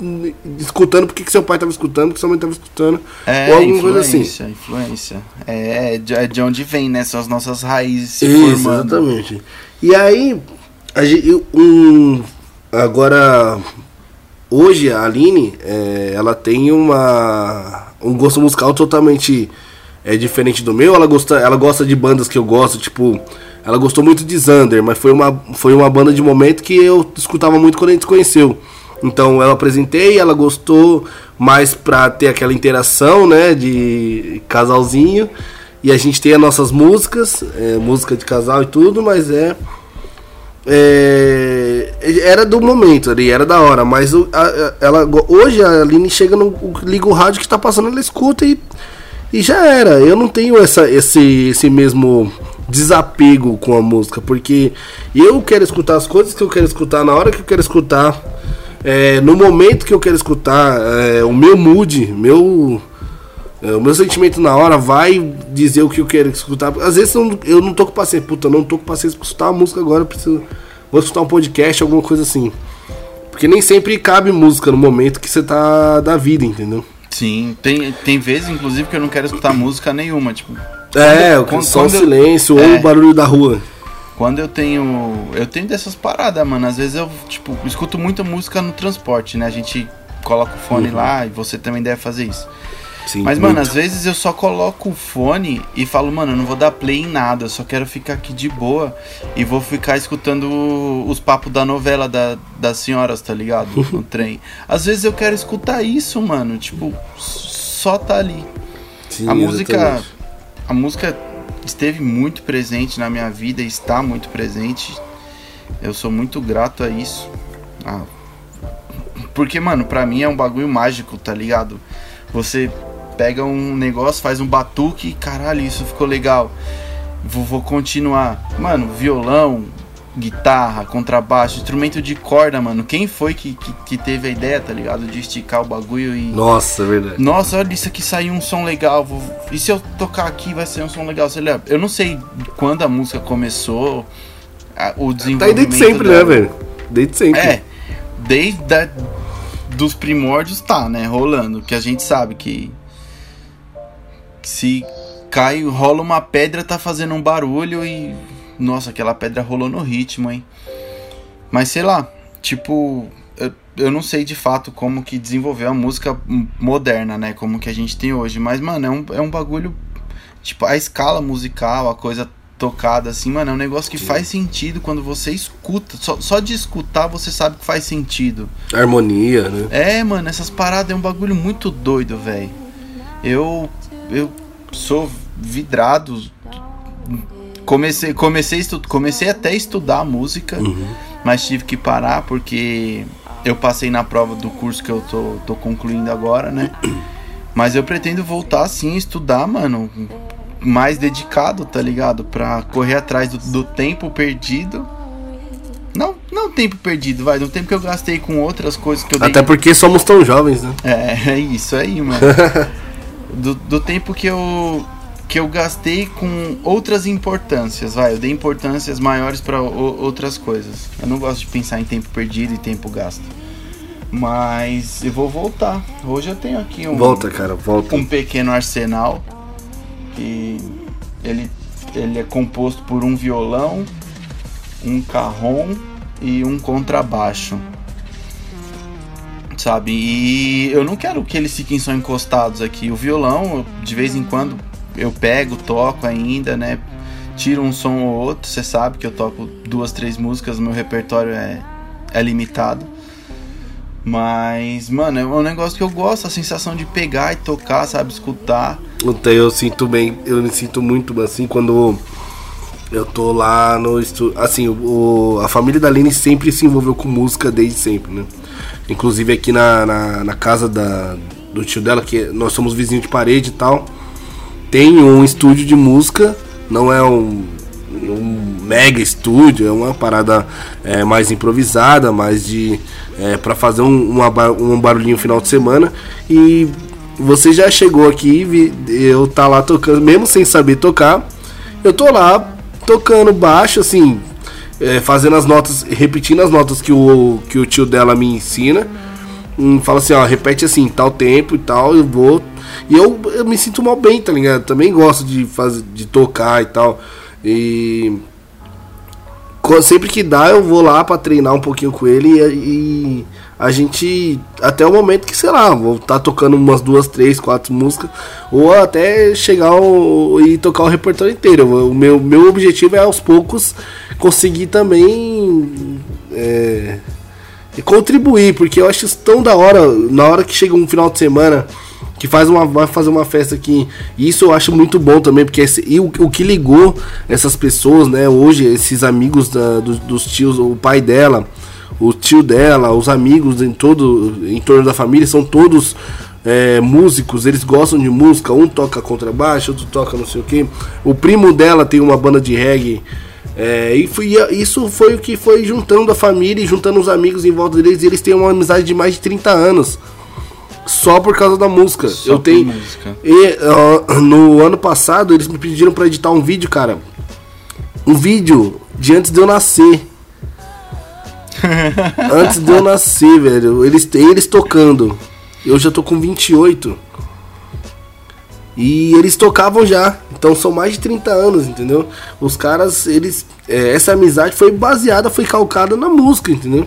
hum, escutando porque que seu pai tava escutando, porque sua mãe tava escutando. É, ou alguma coisa assim. influência, influência. É, é de, de onde vem, né? São as nossas raízes se Isso, formando. exatamente. E aí, a gente, um, agora, hoje a Aline, é, ela tem uma, um gosto musical totalmente é, diferente do meu. Ela gosta, ela gosta de bandas que eu gosto, tipo, ela gostou muito de Zander, mas foi uma, foi uma banda de momento que eu escutava muito quando a gente se conheceu. Então eu apresentei, ela gostou mais pra ter aquela interação, né, de casalzinho. E a gente tem as nossas músicas, é, música de casal e tudo, mas é, é, era do momento ali, era da hora, mas o- a- ela hoje a Aline chega no liga o rádio que tá passando, ela escuta e, e já era. Eu não tenho essa, esse, esse mesmo desapego com a música, porque eu quero escutar as coisas que eu quero escutar na hora que eu quero escutar, é, no momento que eu quero escutar, é, o meu mood, meu o meu sentimento na hora vai dizer o que eu quero escutar. Às vezes eu não, eu não tô com paciência, puta, eu não tô com paciência pra escutar a música agora, eu preciso. Vou escutar um podcast, alguma coisa assim. Porque nem sempre cabe música no momento que você tá da vida, entendeu? Sim, tem, tem vezes, inclusive, que eu não quero escutar música nenhuma, tipo... É, quando- só o quando eu- silêncio é. ou o barulho da rua. Quando eu tenho. Eu tenho dessas paradas, mano. Às vezes eu, tipo, escuto muita música no transporte, né? A gente coloca o fone lá e você também deve fazer isso. Sim, Mas, mano, muito. às vezes eu só coloco o fone e falo, mano, eu não vou dar play em nada, eu só quero ficar aqui de boa e vou ficar escutando os papos da novela da, das senhoras, tá ligado? No trem. Às vezes eu quero escutar isso, mano. Tipo, só tá ali. Sim, a música. exatamente. A música esteve muito presente na minha vida e está muito presente. Eu sou muito grato a isso. Ah, porque, mano, pra mim é um bagulho mágico, tá ligado? Você pega um negócio, faz um batuque caralho, isso ficou legal. Vou, vou continuar. Mano, violão, guitarra, contrabaixo, instrumento de corda, mano. Quem foi que, que, que teve a ideia, tá ligado? De esticar o bagulho e. Nossa, é verdade. Nossa, olha isso aqui saiu um som legal. vou- E se eu tocar aqui vai ser um som legal? Sei lá, eu não sei quando a música começou, a- o Tá aí desenvolvimento. desde sempre, dela. né, velho? Desde sempre. É, desde a, dos primórdios tá, né, rolando. Que a gente sabe que se cai, rola uma pedra, tá fazendo um barulho e. Nossa, aquela pedra rolou no ritmo, hein? Mas sei lá, tipo. Eu, eu não sei de fato como que desenvolveu a música moderna, né? Como que a gente tem hoje. Mas, mano, é um, é um bagulho. Tipo, a escala musical, a coisa tocada, assim, mano, é um negócio que faz sentido quando você escuta. Só, só de escutar você sabe que faz sentido. Harmonia, né? É, mano, essas paradas é um bagulho muito doido, velho. Eu eu sou vidrado. Comecei comecei estu- comecei até a estudar música, mas tive que parar porque eu passei na prova do curso que eu tô, tô concluindo agora, né? Mas eu pretendo voltar sim a estudar, mano, mais dedicado, tá ligado? Pra correr atrás do, do tempo perdido. Não, não tempo perdido, vai, do tempo que eu gastei com outras coisas que eu dei Até porque somos tão jovens, né? é, é isso aí, mano. do, do tempo que eu que eu gastei com outras importâncias, vai, eu dei importâncias maiores para outras coisas. Eu não gosto de pensar em tempo perdido e tempo gasto. Mas eu vou voltar. Hoje eu tenho aqui um Volta, cara, volta. um pequeno arsenal e ele ele é composto por um violão, um carrom e um contrabaixo. Sabe? E eu não quero que eles fiquem só encostados aqui. O violão, de vez em quando eu pego, toco ainda, né? Tiro um som ou outro. Você sabe que eu toco duas, três músicas, meu repertório é, é limitado. Mas, mano, é um negócio que eu gosto, a sensação de pegar e tocar, sabe? Escutar. Então, eu sinto bem, eu me sinto muito assim quando eu tô lá no estúdio. Assim, o, a família da Aline sempre se envolveu com música desde sempre, né? Inclusive aqui na, na, na casa da, do tio dela, que nós somos vizinhos de parede e tal, tem um estúdio de música, não é um, um mega estúdio, é uma parada é, mais improvisada, mais de. É, para fazer um, uma um barulhinho final de semana. E você já chegou aqui, eu tá lá tocando, mesmo sem saber tocar, eu tô lá tocando baixo, assim, é, fazendo as notas, repetindo as notas que o, que o tio dela me ensina. Hum, fala assim, ó, repete assim, tal tempo e tal, eu vou. E eu, eu me sinto mal bem, tá ligado? Também gosto de fazer, de tocar e tal. E sempre que dá, eu vou lá pra treinar um pouquinho com ele e, e a gente até o momento que, sei lá, vou estar tocando umas duas, três, quatro músicas ou até chegar e tocar o repertório inteiro. O meu, meu objetivo é aos poucos conseguir também é, contribuir, porque eu acho isso tão da hora, na hora que chega um final de semana, que faz uma, vai fazer uma festa aqui, e isso eu acho muito bom também, porque esse, e o, o que ligou essas pessoas, né, hoje, esses amigos da- dos, dos tios, o pai dela, o tio dela, os amigos em todo, em torno da família, são todos é, músicos, eles gostam de música, um toca contrabaixo, outro toca não sei o que, o primo dela tem uma banda de reggae, é, e foi, isso foi o que foi juntando a família e juntando os amigos em volta deles. E eles têm uma amizade de mais de 30 anos. Só por causa da música. Só eu tenho. música. E ó, no ano passado eles me pediram pra editar um vídeo, cara. Um vídeo de antes de eu nascer. antes de eu nascer, velho. Eles, eles tocando. Eu já tô com 28. E eles tocavam já. Então são mais de 30 anos, entendeu? Os caras, eles. é, essa amizade foi baseada, foi calcada na música, entendeu?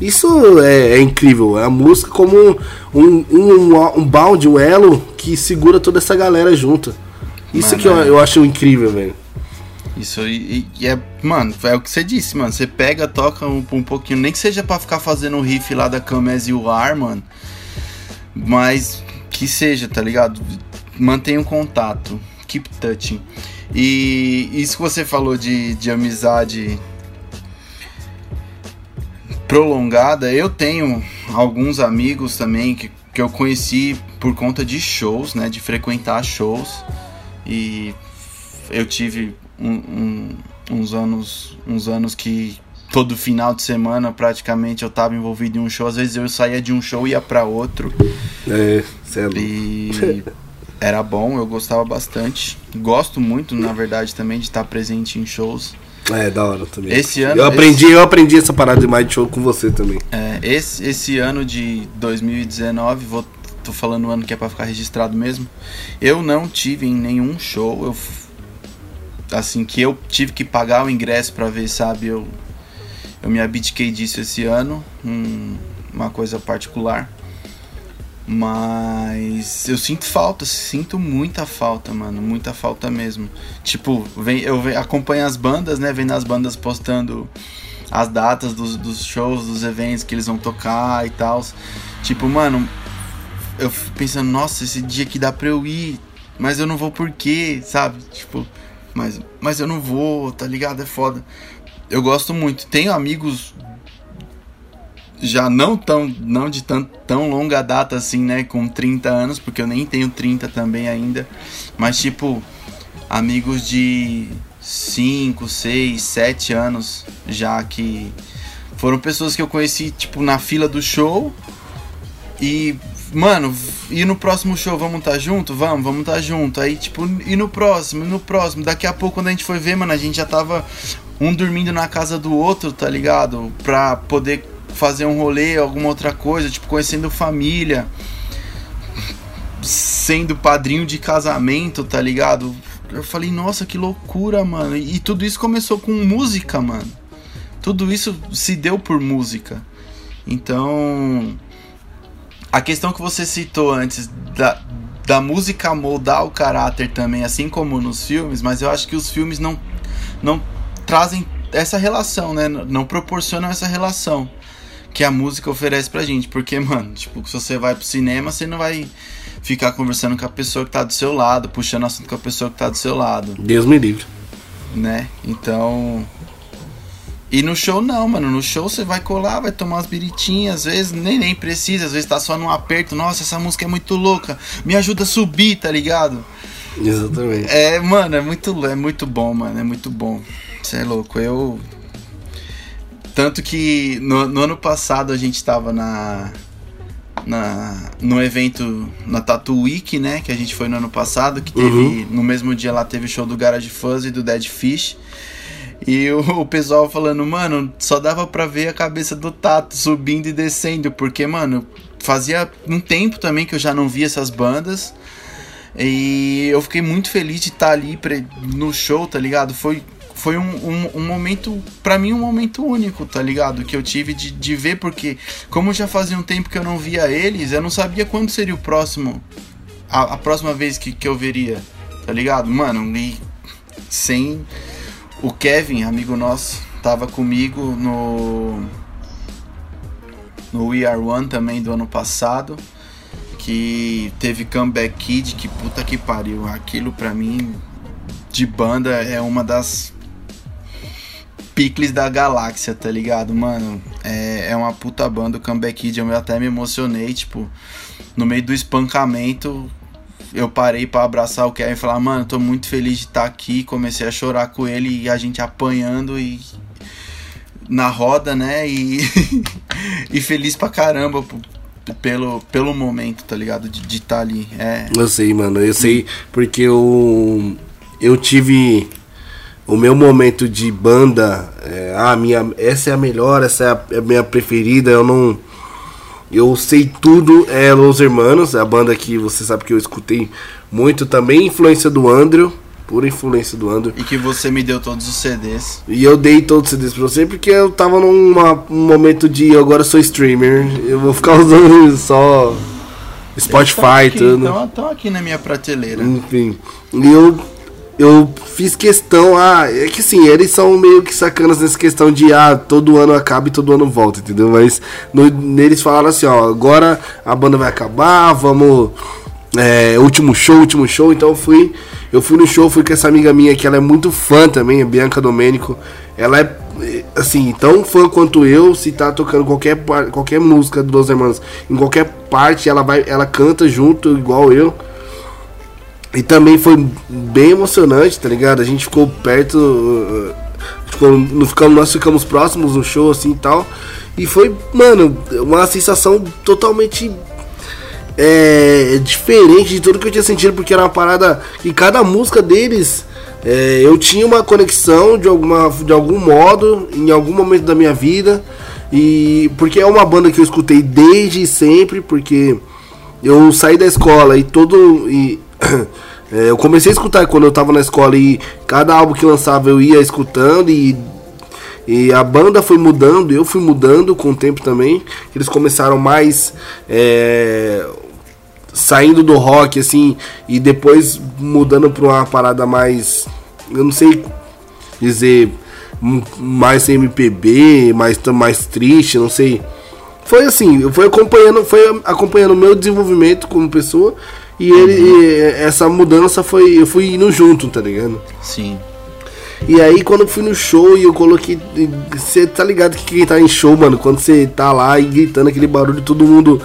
Isso é, é incrível. É a música como um, um, um bound, um elo que segura toda essa galera junta. Isso Mano, que eu, é. eu acho incrível, velho. Isso e, e é, mano, é o que você disse, mano. Você pega, toca um, um pouquinho, nem que seja pra ficar fazendo o riff lá da Cames e o ar, mano. Mas que seja, tá ligado? Mantenha um contato. Keep touching. E isso que você falou de, de amizade prolongada, eu tenho alguns amigos também que, que eu conheci por conta de shows, né? De frequentar shows. E eu tive um- um- uns anos uns anos que todo final de semana praticamente eu estava envolvido em um show às vezes eu saía de um show e ia para outro É, louco. e era bom eu gostava bastante gosto muito na verdade também de estar presente em shows É, da hora também. Esse ano- Eu aprendi, eu aprendi essa parada de mais show com você também. É, esse, esse ano de 2019, vou, tô falando o ano que é pra ficar registrado mesmo. Eu não tive em nenhum show. Eu, assim, que eu tive que pagar o ingresso pra ver, sabe? Eu, eu me abdiquei disso esse ano. um- uma coisa particular. Mas eu sinto falta, sinto muita falta, mano, muita falta mesmo. Tipo, vem, eu acompanho as bandas, né? Vendo as bandas postando as datas dos, dos shows, dos eventos que eles vão tocar e tal. Tipo, mano, eu fico pensando, nossa, esse dia que dá pra eu ir, mas eu não vou por quê, sabe? Tipo, mas, mas eu não vou, tá ligado? É foda. Eu gosto muito. Tenho amigos já não tão não de tão, tão longa data assim, né, com 30 anos, porque eu nem tenho 30 também ainda, mas tipo amigos de 5, 6, 7 anos já que foram pessoas que eu conheci tipo na fila do show e mano, e no próximo show vamos tá junto? Vamos, vamos tá junto. Aí tipo, e no próximo, e no próximo, daqui a pouco quando a gente foi ver, mano, a gente já tava um dormindo na casa do outro, tá ligado? Pra poder fazer um rolê, alguma outra coisa, tipo, conhecendo família, sendo padrinho de casamento, tá ligado? Eu falei, nossa, que loucura, mano. E tudo isso começou com música, mano. Tudo isso se deu por música. Então, a questão que você citou antes da, da música moldar o caráter também, assim como nos filmes, mas eu acho que os filmes não, não trazem essa relação, né? Não proporcionam essa relação que a música oferece pra gente. Porque, mano, tipo, se você vai pro cinema, você não vai ficar conversando com a pessoa que tá do seu lado, puxando assunto com a pessoa que tá do seu lado, Deus me livre. né? Então. E no show não, mano. No show você vai colar, vai tomar umas biritinhas, às vezes nem, nem precisa, às vezes tá só num aperto. Nossa, essa música é muito louca. Me ajuda a subir, tá ligado? Exatamente. É, mano, é muito, é muito bom, mano. É muito bom. Você é louco. Eu. Tanto que no, no ano passado a gente tava na. Na, no evento na Tattoo Week, né? Que a gente foi no ano passado, que teve. Uhum. No mesmo dia lá teve show do Garage Fuzz e do Dead Fish. E o, o pessoal falando, mano, só dava pra ver a cabeça do Tato subindo e descendo, porque, mano, fazia um tempo também que eu já não via essas bandas. E eu fiquei muito feliz de estar ali pre- no show, tá ligado? Foi, foi um, um, um momento, pra mim, um momento único, tá ligado? Que eu tive de, de ver, porque como já fazia um tempo que eu não via eles, eu não sabia quando seria o próximo, a, a próxima vez que, que eu veria, tá ligado? Mano, e sem. O Kevin, amigo nosso, tava comigo no. No We Are One também do ano passado que teve Comeback Kid, que puta que pariu. Aquilo pra mim, de banda, é uma das picles da galáxia, tá ligado? Mano, é, é uma puta banda. O Comeback Kid, eu até me emocionei, tipo, no meio do espancamento. Eu parei pra abraçar o Kevin e falar, mano, tô muito feliz de estar aqui. Comecei a chorar com ele e a gente apanhando e na roda, né? E, e feliz pra caramba pelo, pelo momento, tá ligado? De estar ali. É, Eu sei, mano. Eu sei porque eu, eu tive o meu momento de banda. é, ah, minha, essa é a melhor, essa é a, é a minha preferida. Eu não. Eu sei tudo. É Los Hermanos, a banda que você sabe que eu escutei muito também. Influência do Andrew. Pura influência do Andrew. e que você me deu todos os CDs. E eu dei todos os CDs pra você porque eu tava num momento de eu agora sou streamer. Eu vou ficar usando só Spotify e tudo. Estão Então, aqui na minha prateleira. Enfim. E eu, eu fiz questão, ah, é que sim, eles são meio que sacanas nessa questão de ah, todo ano acaba e todo ano volta, entendeu? Mas no, neles falaram assim, ó, agora a banda vai acabar, vamos. É, último show, último show, então eu fui. Eu fui no show, fui com essa amiga minha que ela é muito fã também, a Bianca Domênico. Ela é assim, tão fã quanto eu, se tá tocando qualquer, qualquer música dos Hermanos, em qualquer parte, ela vai, ela canta junto, igual eu. E também foi bem emocionante, tá ligado? A gente ficou perto. uh, Ficou, não ficamos, nós ficamos próximos no show assim e tal. E foi, mano, uma sensação totalmente é, diferente de tudo que eu tinha sentido, porque era uma parada. E cada música deles. é, eu tinha uma conexão de, alguma, de algum modo, em algum momento da minha vida. E porque é uma banda que eu escutei desde sempre, porque eu saí da escola e todo. E, eu comecei a escutar quando eu tava na escola e cada álbum que lançava eu ia escutando e, e a banda foi mudando, eu fui mudando com o tempo também. Eles começaram mais. é, saindo do rock, assim, e depois mudando pra uma parada mais. Eu não sei dizer. Mais MPB, mais, mais triste, não sei. Foi assim, eu fui acompanhando, foi acompanhando o meu desenvolvimento como pessoa. E ele, e essa mudança foi. Eu fui indo junto, tá ligado? Sim. E aí quando eu fui no show e eu coloquei. Você tá ligado que quem tá em show, mano, quando você tá lá e gritando aquele barulho, todo mundo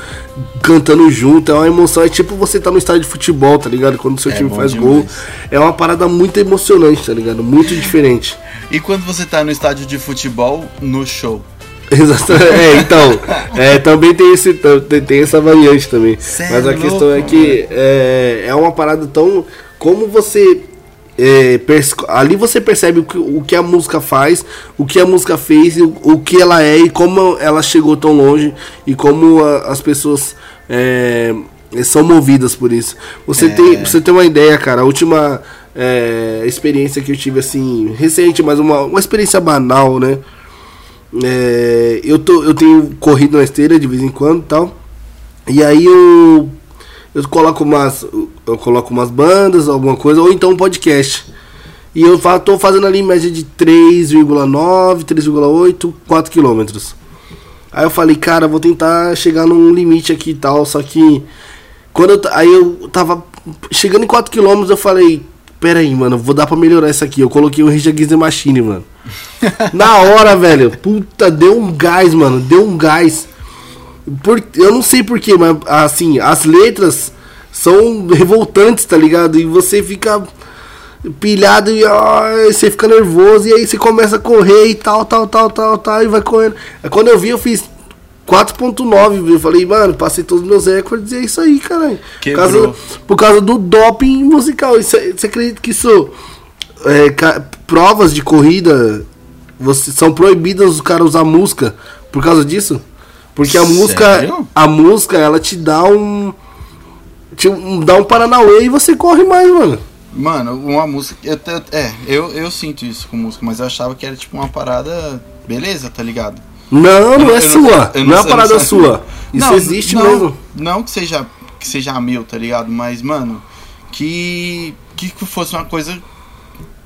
cantando junto, é uma emoção. É tipo você tá no estádio de futebol, tá ligado? Quando o seu É time faz demais. gol. É uma parada muito emocionante, tá ligado? Muito diferente. E quando você tá no estádio de futebol, no show? Exatamente. É, então, é, também tem, esse, tem, tem essa variante também. Cê Mas é a questão é louco, que é, é uma parada tão. Como você. é, ali você percebe o que, o que a música faz, o que a música fez, o, o que ela é e como ela chegou tão longe e como a- as pessoas é, são movidas por isso. Você É. tem, você ter uma ideia, cara, a última é, experiência que eu tive assim, recente, mas uma, uma experiência banal, né? É, eu, tô, eu tenho corrido na esteira de vez em quando e tal. E aí eu, eu coloco umas. Eu coloco umas bandas, alguma coisa, ou então um podcast. E eu fa- tô fazendo ali em média de 3,9, 3,8, 4 quilômetros. Aí eu falei, cara, vou tentar chegar num limite aqui e tal, só que quando eu, aí eu tava chegando em 4 km, eu falei, pera aí, mano, vou dar pra melhorar isso aqui. Eu coloquei o Rage Against the Machine, mano. Na hora, velho, puta, deu um gás, mano, deu um gás. Por, eu não sei porquê, mas assim, as letras são revoltantes, tá ligado? E você fica pilhado e ó, você fica nervoso e aí você começa a correr e tal, tal, tal, tal, tal, e vai correndo. Aí quando eu vi, eu fiz 4.9, eu falei, mano, passei todos os meus recordes e é isso aí, caralho. Por causa, por causa do doping musical. É- você acredita que isso. É, provas de corrida você, são proibidas os caras usar música por causa disso? Porque a música. Sério? A música, ela te dá um. Te um- dá um Paranauê e você corre mais, mano. Mano, uma música. Eu, é, eu, eu sinto isso com música, mas eu achava que era tipo uma parada. Beleza, tá ligado? Não, não Eu é eu sua. eu não, é uma eu parada sua. Isso Não, existe não, mesmo. Não que seja, que seja meu, tá ligado? Mas, mano, que. Que fosse uma coisa.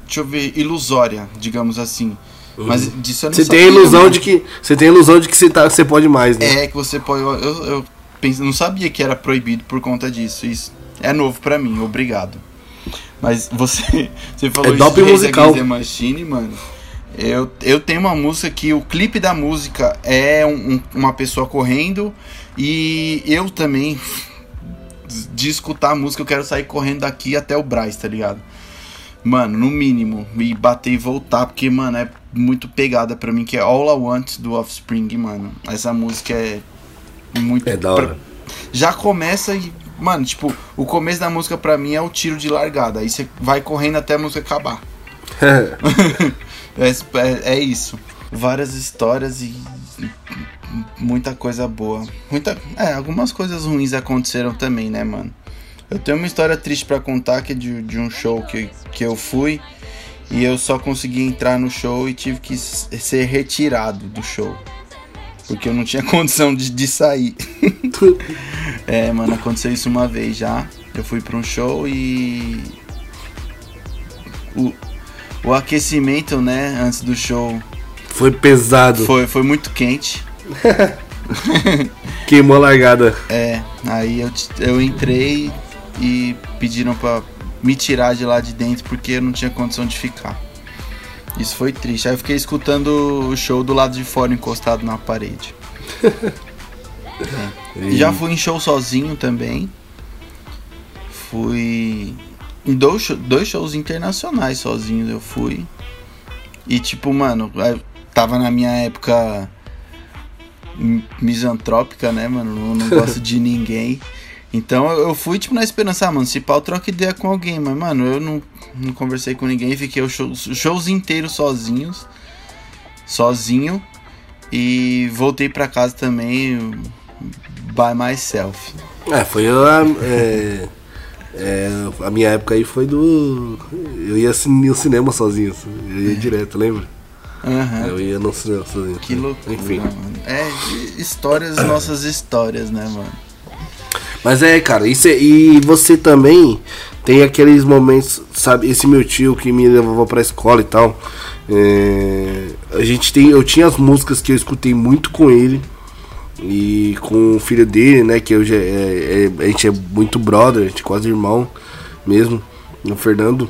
Deixa eu ver, ilusória, digamos assim. Mas disso eu não Você tem a sabia, ilusão mano. de que. Você tem a ilusão de que você, tá, você pode mais, né? É, que você pode. Eu, eu, eu pense- não sabia que era proibido por conta disso. Isso é novo pra mim, obrigado. Mas você, você falou É doping Rage musical. The Machine, mano. Eu, eu tenho uma música que o clipe da música é um- um- uma pessoa correndo e eu também, de escutar a música, eu quero sair correndo daqui até o Braz, tá ligado? Mano, no mínimo, e bater e voltar, porque, mano, é muito pegada pra mim, que é All I Want do Offspring, mano. Essa música é muito. É da hora. Já começa e. Mano, tipo, o começo da música pra mim é o tiro de largada. Aí você vai correndo até a música acabar. É, é, é isso. Várias histórias e e muita coisa boa. Muita, é, algumas coisas ruins aconteceram também, né, mano? Eu tenho uma história triste pra contar que é de, de um show que, que eu fui e eu só consegui entrar no show e tive que ser retirado do show. Porque eu não tinha condição de, de sair. é, mano, aconteceu isso uma vez já. Eu fui pra um show e. O, o aquecimento, né, antes do show Foi pesado. foi, foi muito quente. Queimou a largada. É, aí eu, eu entrei e pediram pra me tirar de lá de dentro porque eu não tinha condição de ficar. Isso foi triste. Aí eu fiquei escutando o show do lado de fora, encostado na parede. E Já fui em show sozinho também. Fui em dois, show- dois shows internacionais sozinho eu fui. E tipo, mano, tava na minha época mi- misantrópica, né, mano? Eu não gosto de ninguém. Então eu fui, tipo, na esperança, ah, mano, se pau, troca ideia com alguém. Mas, mano, eu não, não conversei com ninguém. Fiquei os shows, shows inteiros sozinhos. Sozinho. E voltei pra casa também by myself. É, foi a. É, é, a minha época aí foi do. Eu ia no cinema sozinho. assim, Eu ia direto, lembra? Aham. Eu ia no cinema sozinho. Que loucura, Enfim. mano. É, histórias, nossas histórias, né, mano? Mas é, cara, isso é, e você também tem aqueles momentos, sabe, esse meu tio que me levava pra escola e tal. é, a gente tem, eu tinha as músicas que eu escutei muito com ele e com o filho dele, né, que hoje é, é- a gente é muito brother, a gente é quase irmão mesmo, o Fernando.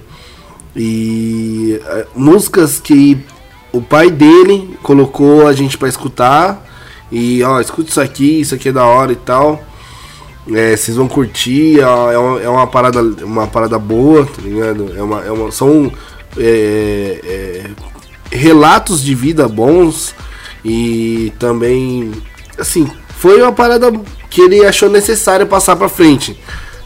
E músicas que o pai dele colocou a gente pra escutar e ó, escuta isso aqui, isso aqui é da hora e tal. É, vocês vão curtir, ó, é uma, é uma parada, uma parada boa, tá ligado? É uma, é uma, são é, é, relatos de vida bons e também, assim, foi uma parada que ele achou necessário passar pra frente.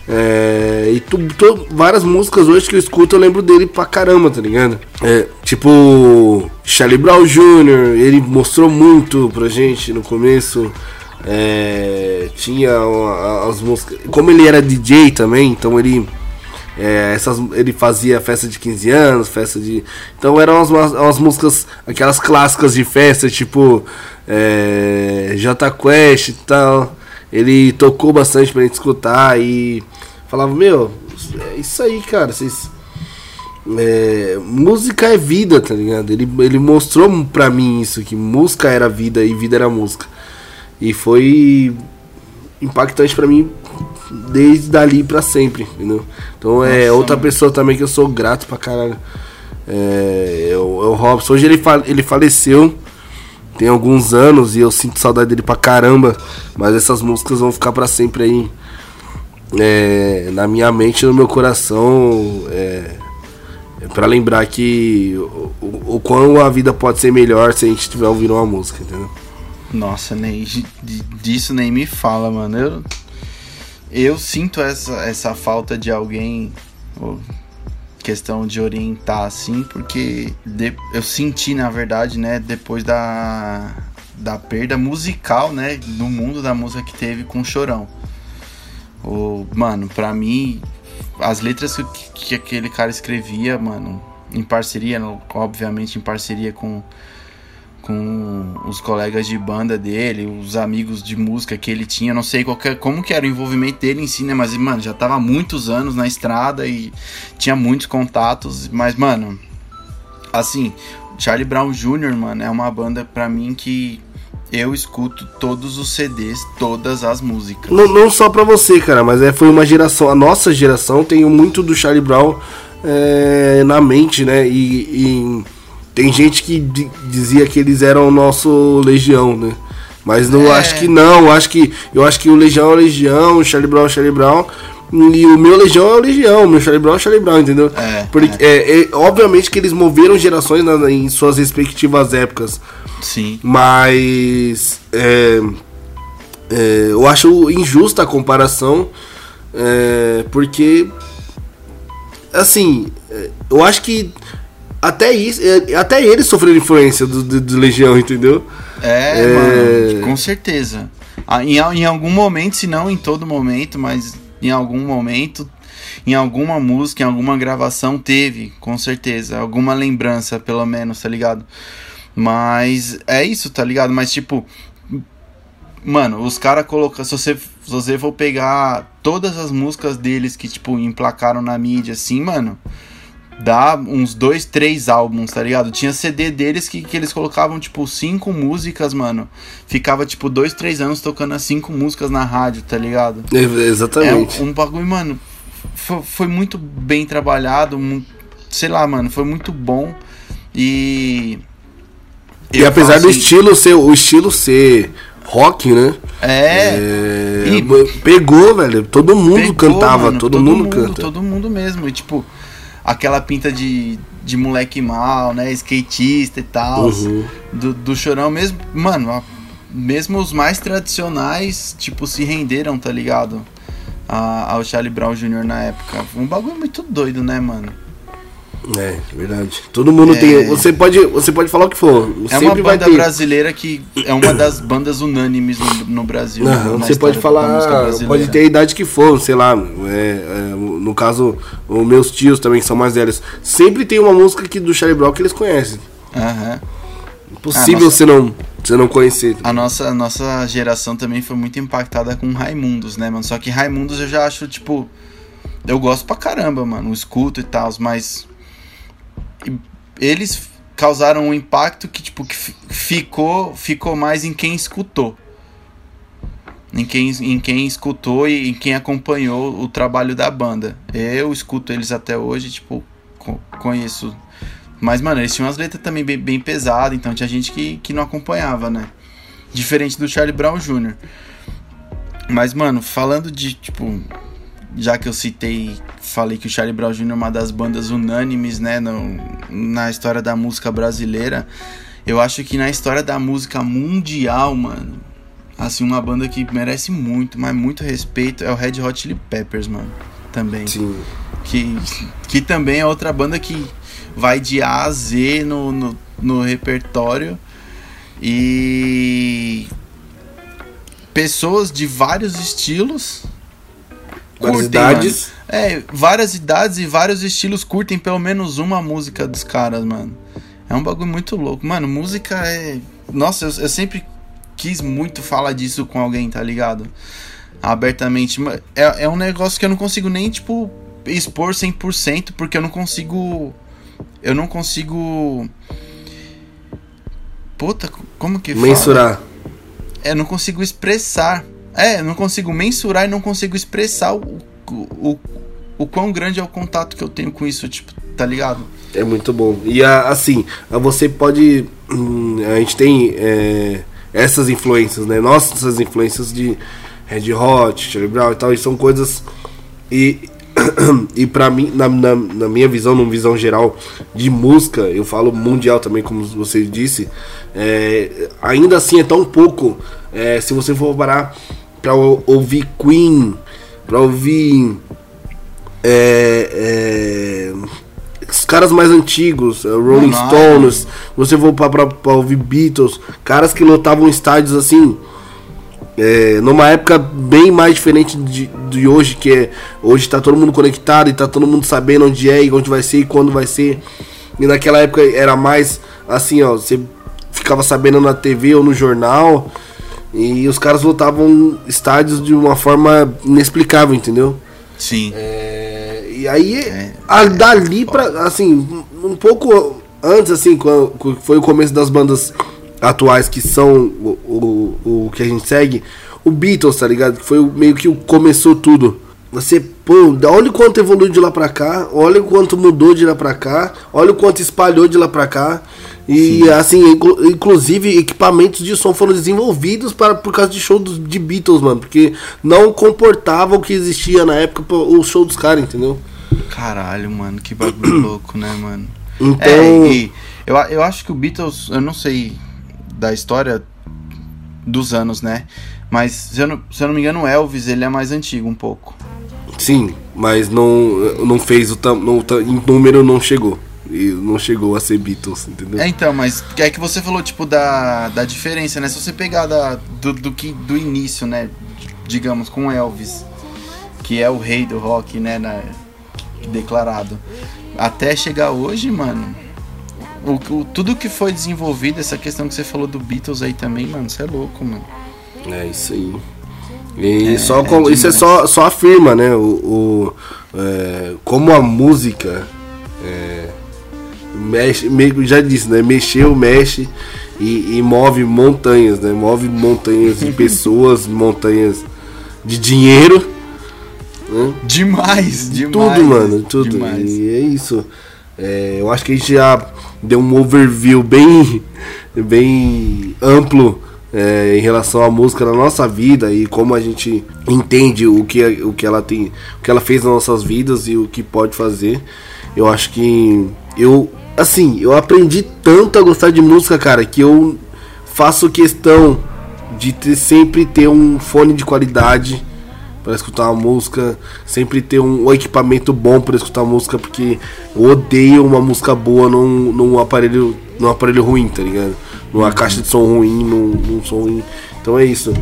É, e tu, tu- várias músicas hoje que eu escuto eu lembro dele pra caramba, tá ligado? É, tipo, Charlie Brown Jr., ele mostrou muito pra gente no começo. É, tinha as músicas. Como ele era DJ também, então ele. é, essas, ele fazia festa de 15 anos, festa de. Então eram umas, umas músicas, aquelas clássicas de festa, tipo é, J Quest e tal. Ele tocou bastante pra gente escutar e falava, meu, é isso aí, cara. Vocês. é, música é vida, tá ligado? Ele, ele mostrou pra mim isso, que música era vida e vida era música. E foi impactante pra mim desde dali pra sempre, entendeu? Então é Nossa, outra mano. pessoa também que eu sou grato pra caralho. É, é o, é o Robson. Hoje ele, fa- ele faleceu. Tem alguns anos e eu sinto saudade dele pra caramba. Mas essas músicas vão ficar pra sempre aí. é, na minha mente e no meu coração. É, é para lembrar que o, o, o quão a vida pode ser melhor se a gente estiver ouvindo uma música, entendeu? Nossa, nem disso nem me fala, mano. Eu, eu sinto essa, essa falta de alguém, questão de orientar assim, porque de- eu senti, na verdade, né, depois da, da perda musical, né, do mundo da música que teve com o Chorão. O, mano, pra mim, as letras que, que aquele cara escrevia, mano, em parceria, no- obviamente em parceria com com os colegas de banda dele, os amigos de música que ele tinha, não sei qual que- como que era o envolvimento dele em si, né? Mas, mano, já tava muitos anos na estrada e tinha muitos contatos, mas, mano, assim, Charlie Brown Jr., mano, é uma banda pra mim que eu escuto todos os CDs, todas as músicas. Não, não só pra você, cara, mas é, foi uma geração, a nossa geração tem muito do Charlie Brown é, na mente, né? E, e tem gente que di- dizia que eles eram o nosso Legião, né? Mas não É. acho que não, acho que eu acho que o Legião é o Legião, o Charlie Brown é o Charlie Brown. E o meu Legião é o Legião, o meu Charlie Brown é o Charlie Brown, entendeu? É, Porque, é, é, obviamente que eles moveram gerações na- em suas respectivas épocas. Sim. Mas é, é, eu acho injusta a comparação, é, porque assim, é, eu acho que até isso, é, até eles sofreram influência do, do, do Legião, entendeu? É, É. mano, com certeza. Ah, Em, em algum momento, se não em todo momento, mas em algum momento, em alguma música, em alguma gravação, teve, com certeza. Alguma lembrança, pelo menos, tá ligado? Mas é isso, tá ligado? Mas tipo. Mano, os caras colocam. Se você, se você for pegar todas as músicas deles que, tipo, emplacaram na mídia, assim, mano dá uns dois, três álbuns, tá ligado? Tinha CD deles que, que eles colocavam, tipo, cinco músicas, mano. Ficava, tipo, dois, três anos tocando as cinco músicas na rádio, tá ligado? É, É um, exatamente. um bagulho, mano. Foi, foi muito bem trabalhado, mu- sei lá, mano, foi muito bom. E. e apesar do assim, estilo ser, o estilo ser rock, né? É. É, E- pegou, velho. Todo mundo Pegou, cantava, mano, todo, mundo, canta. Todo mundo mesmo. E, tipo, aquela pinta de, de moleque mal, né? Skatista e tal. Uhum. Do, do chorão mesmo. Mano, mesmo os mais tradicionais, tipo, se renderam, tá ligado? A- ao Charlie Brown Jr. na época. Um bagulho muito doido, né, mano? É, verdade. Todo mundo É. tem. Você pode, você pode falar o que for. É uma banda brasileira que é uma das bandas unânimes no, no Brasil. Na você pode falar, pode ter a idade que for, sei lá. é, é, no caso, os meus tios também que são mais velhos. Sempre tem uma música que, do Charlie Brown que eles conhecem. Aham. Possível nossa- você não, você não conhecer. A nossa, a nossa geração também foi muito impactada com Raimundos, né, mano? Só que Raimundos eu já acho, tipo. Eu gosto pra caramba, mano. Escuto e tal, mas. Eles causaram um impacto que, tipo, que fi- ficou, ficou mais em quem escutou. Em quem, em quem escutou e em quem acompanhou o trabalho da banda. Eu escuto eles até hoje, tipo, co- conheço. Mas, mano, eles tinham umas letras também bem, bem pesadas, então tinha gente que, que não acompanhava, né? Diferente do Charlie Brown Jr. Mas, mano, falando de, tipo, já que eu citei, falei que o Charlie Brown Jr. é uma das bandas unânimes, né, no, na história da música brasileira, eu acho que na história da música mundial, mano, assim, uma banda que merece muito, mas muito respeito é o Red Hot Chili Peppers, mano, também. Sim. Que, que também é outra banda que vai de A a Z no, no, no repertório e pessoas de vários estilos curtem, idades. É, várias idades e vários estilos curtem pelo menos uma música dos caras, mano. É um bagulho muito louco. Mano, música é. Nossa, eu, eu sempre quis muito falar disso com alguém, tá ligado? Abertamente. É, é um negócio que eu não consigo nem, tipo, expor 100%, porque eu não consigo. Eu não consigo. Puta, como que fala? Mensurar. É, eu não consigo expressar. É, não consigo mensurar e não consigo expressar o, o, o, quão grande é o contato que eu tenho com isso, tipo, tá ligado? É muito bom. E a- assim, a- você pode. hum, A gente tem é, essas influências, né? Nossas influências de Red Hot, Charlie Brown e tal, e são coisas. E, e pra mim, na, na, na minha visão, numa visão geral de música, eu falo mundial também, como você disse, é, ainda assim é tão pouco. é, se você for parar pra ou- ouvir Queen, pra ouvir. é, é, os caras mais antigos, é, Rolling Stones, você pra, pra, pra ouvir Beatles, caras que lotavam estádios assim, é, numa época bem mais diferente de, de hoje, que é hoje tá todo mundo conectado e tá todo mundo sabendo onde é e onde vai ser e quando vai ser. E naquela época era mais assim, ó, você ficava sabendo na TV ou no jornal e os caras lotavam estádios de uma forma inexplicável, entendeu? Sim. É, e aí, a, dali pra, assim, um pouco antes, assim, quando, foi o começo das bandas atuais que são o, o, o que a gente segue, o Beatles, tá ligado? Foi o- meio que o começou tudo. Você, pô, olha o quanto evoluiu de lá pra cá, olha o quanto mudou de lá pra cá, olha o quanto espalhou de lá pra cá. E assim, inclu- inclusive equipamentos de som foram desenvolvidos para, por causa de show dos, de Beatles, mano. Porque não comportava o que existia na época o show dos caras, entendeu? Caralho, mano, que bagulho louco, né, mano? Então. É, e eu, eu acho que o Beatles, eu não sei da história dos anos, né? Mas se eu não, se eu não me engano, o Elvis, ele é mais antigo um pouco. Sim, mas não, não fez o tam, não, ta- em número não chegou. E não chegou a ser Beatles, entendeu? É, então, mas é que você falou, tipo, da, da diferença, né? Se você pegar da, do, do, que, do início, né? Digamos, com Elvis, que é o rei do rock, né? Na, declarado. Até chegar hoje, mano. O, o- tudo que foi desenvolvido, essa questão que você falou do Beatles aí também, mano, você é louco, mano. É isso aí. E É, só é isso é só, só afirma, né? O, o, é, como a música é, mexe, me- já disse, né? Mexeu, mexe e, e move montanhas, né? Move montanhas de pessoas, montanhas de dinheiro. Né? Demais, demais. Tudo, mano, tudo. Demais. E é isso. É, eu acho que a gente já deu um overview bem, bem amplo é, em relação à música na nossa vida e como a gente entende o que, o que ela tem, o que ela fez nas nossas vidas e o que pode fazer. Eu acho que eu, assim, eu aprendi tanto a gostar de música, cara, que eu faço questão de ter, sempre ter um fone de qualidade para escutar uma música, sempre ter um, um equipamento bom para escutar música, porque eu odeio uma música boa num, num aparelho num aparelho ruim, tá ligado? Numa caixa de som ruim, num, num som ruim. Então é isso.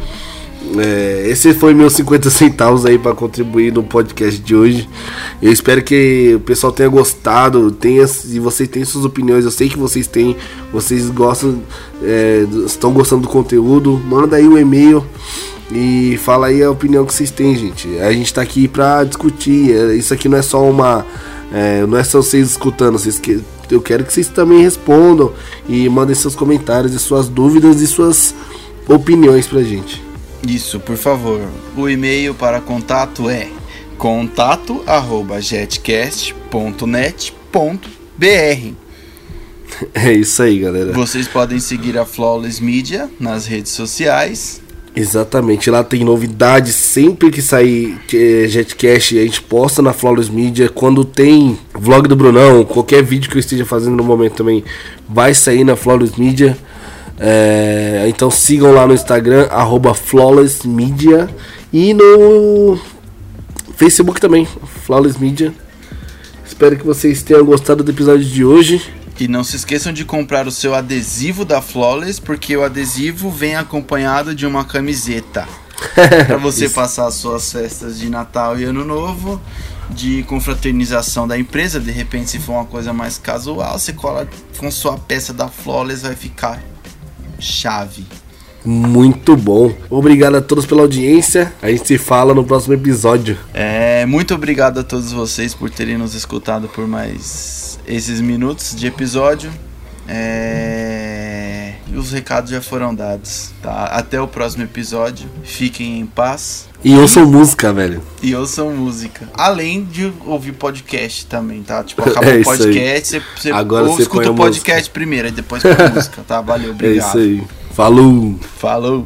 É, esse foi meus 50 centavos aí para contribuir no podcast de hoje. Eu espero que o pessoal tenha gostado, tenha, se vocês têm suas opiniões, eu sei que vocês têm, vocês gostam, é, estão gostando do conteúdo, manda aí um e-mail e fala aí a opinião que vocês têm, gente. A gente tá aqui pra discutir, é, isso aqui não é só uma. É, não é só vocês escutando, vocês que, eu quero que vocês também respondam e mandem seus comentários e suas dúvidas e suas opiniões pra gente. Isso, por favor. O e-mail para contato é contato@jetcast.net.br. É isso aí, galera. Vocês podem seguir a Flawless Media nas redes sociais. Exatamente, lá tem novidades sempre que sair é, Jetcast a gente posta na Flawless Media. Quando tem vlog do Brunão, qualquer vídeo que eu esteja fazendo no momento também vai sair na Flawless Media. É, então sigam lá no Instagram, arroba Flawless Media e no Facebook também, Flawless Media. Espero que vocês tenham gostado do episódio de hoje. E não se esqueçam de comprar o seu adesivo da Flawless, porque o adesivo vem acompanhado de uma camiseta. para você passar as suas festas de Natal e Ano Novo, de confraternização da empresa. De repente, se for uma coisa mais casual, você cola com sua peça da Flawless, vai ficar chave. Muito bom. Obrigado a todos pela audiência. A gente se fala no próximo episódio. É, muito obrigado a todos vocês por terem nos escutado por mais esses minutos de episódio. É... E os recados já foram dados, tá? Até o próximo episódio. Fiquem em paz. E ouçam música, velho. E ouçam música. Além de ouvir podcast também, tá? Tipo, acabou É o podcast, você, você Agora ou você escuta o podcast primeiro, e depois põe a música, tá? Valeu, É obrigado. isso aí. Falou! Falou.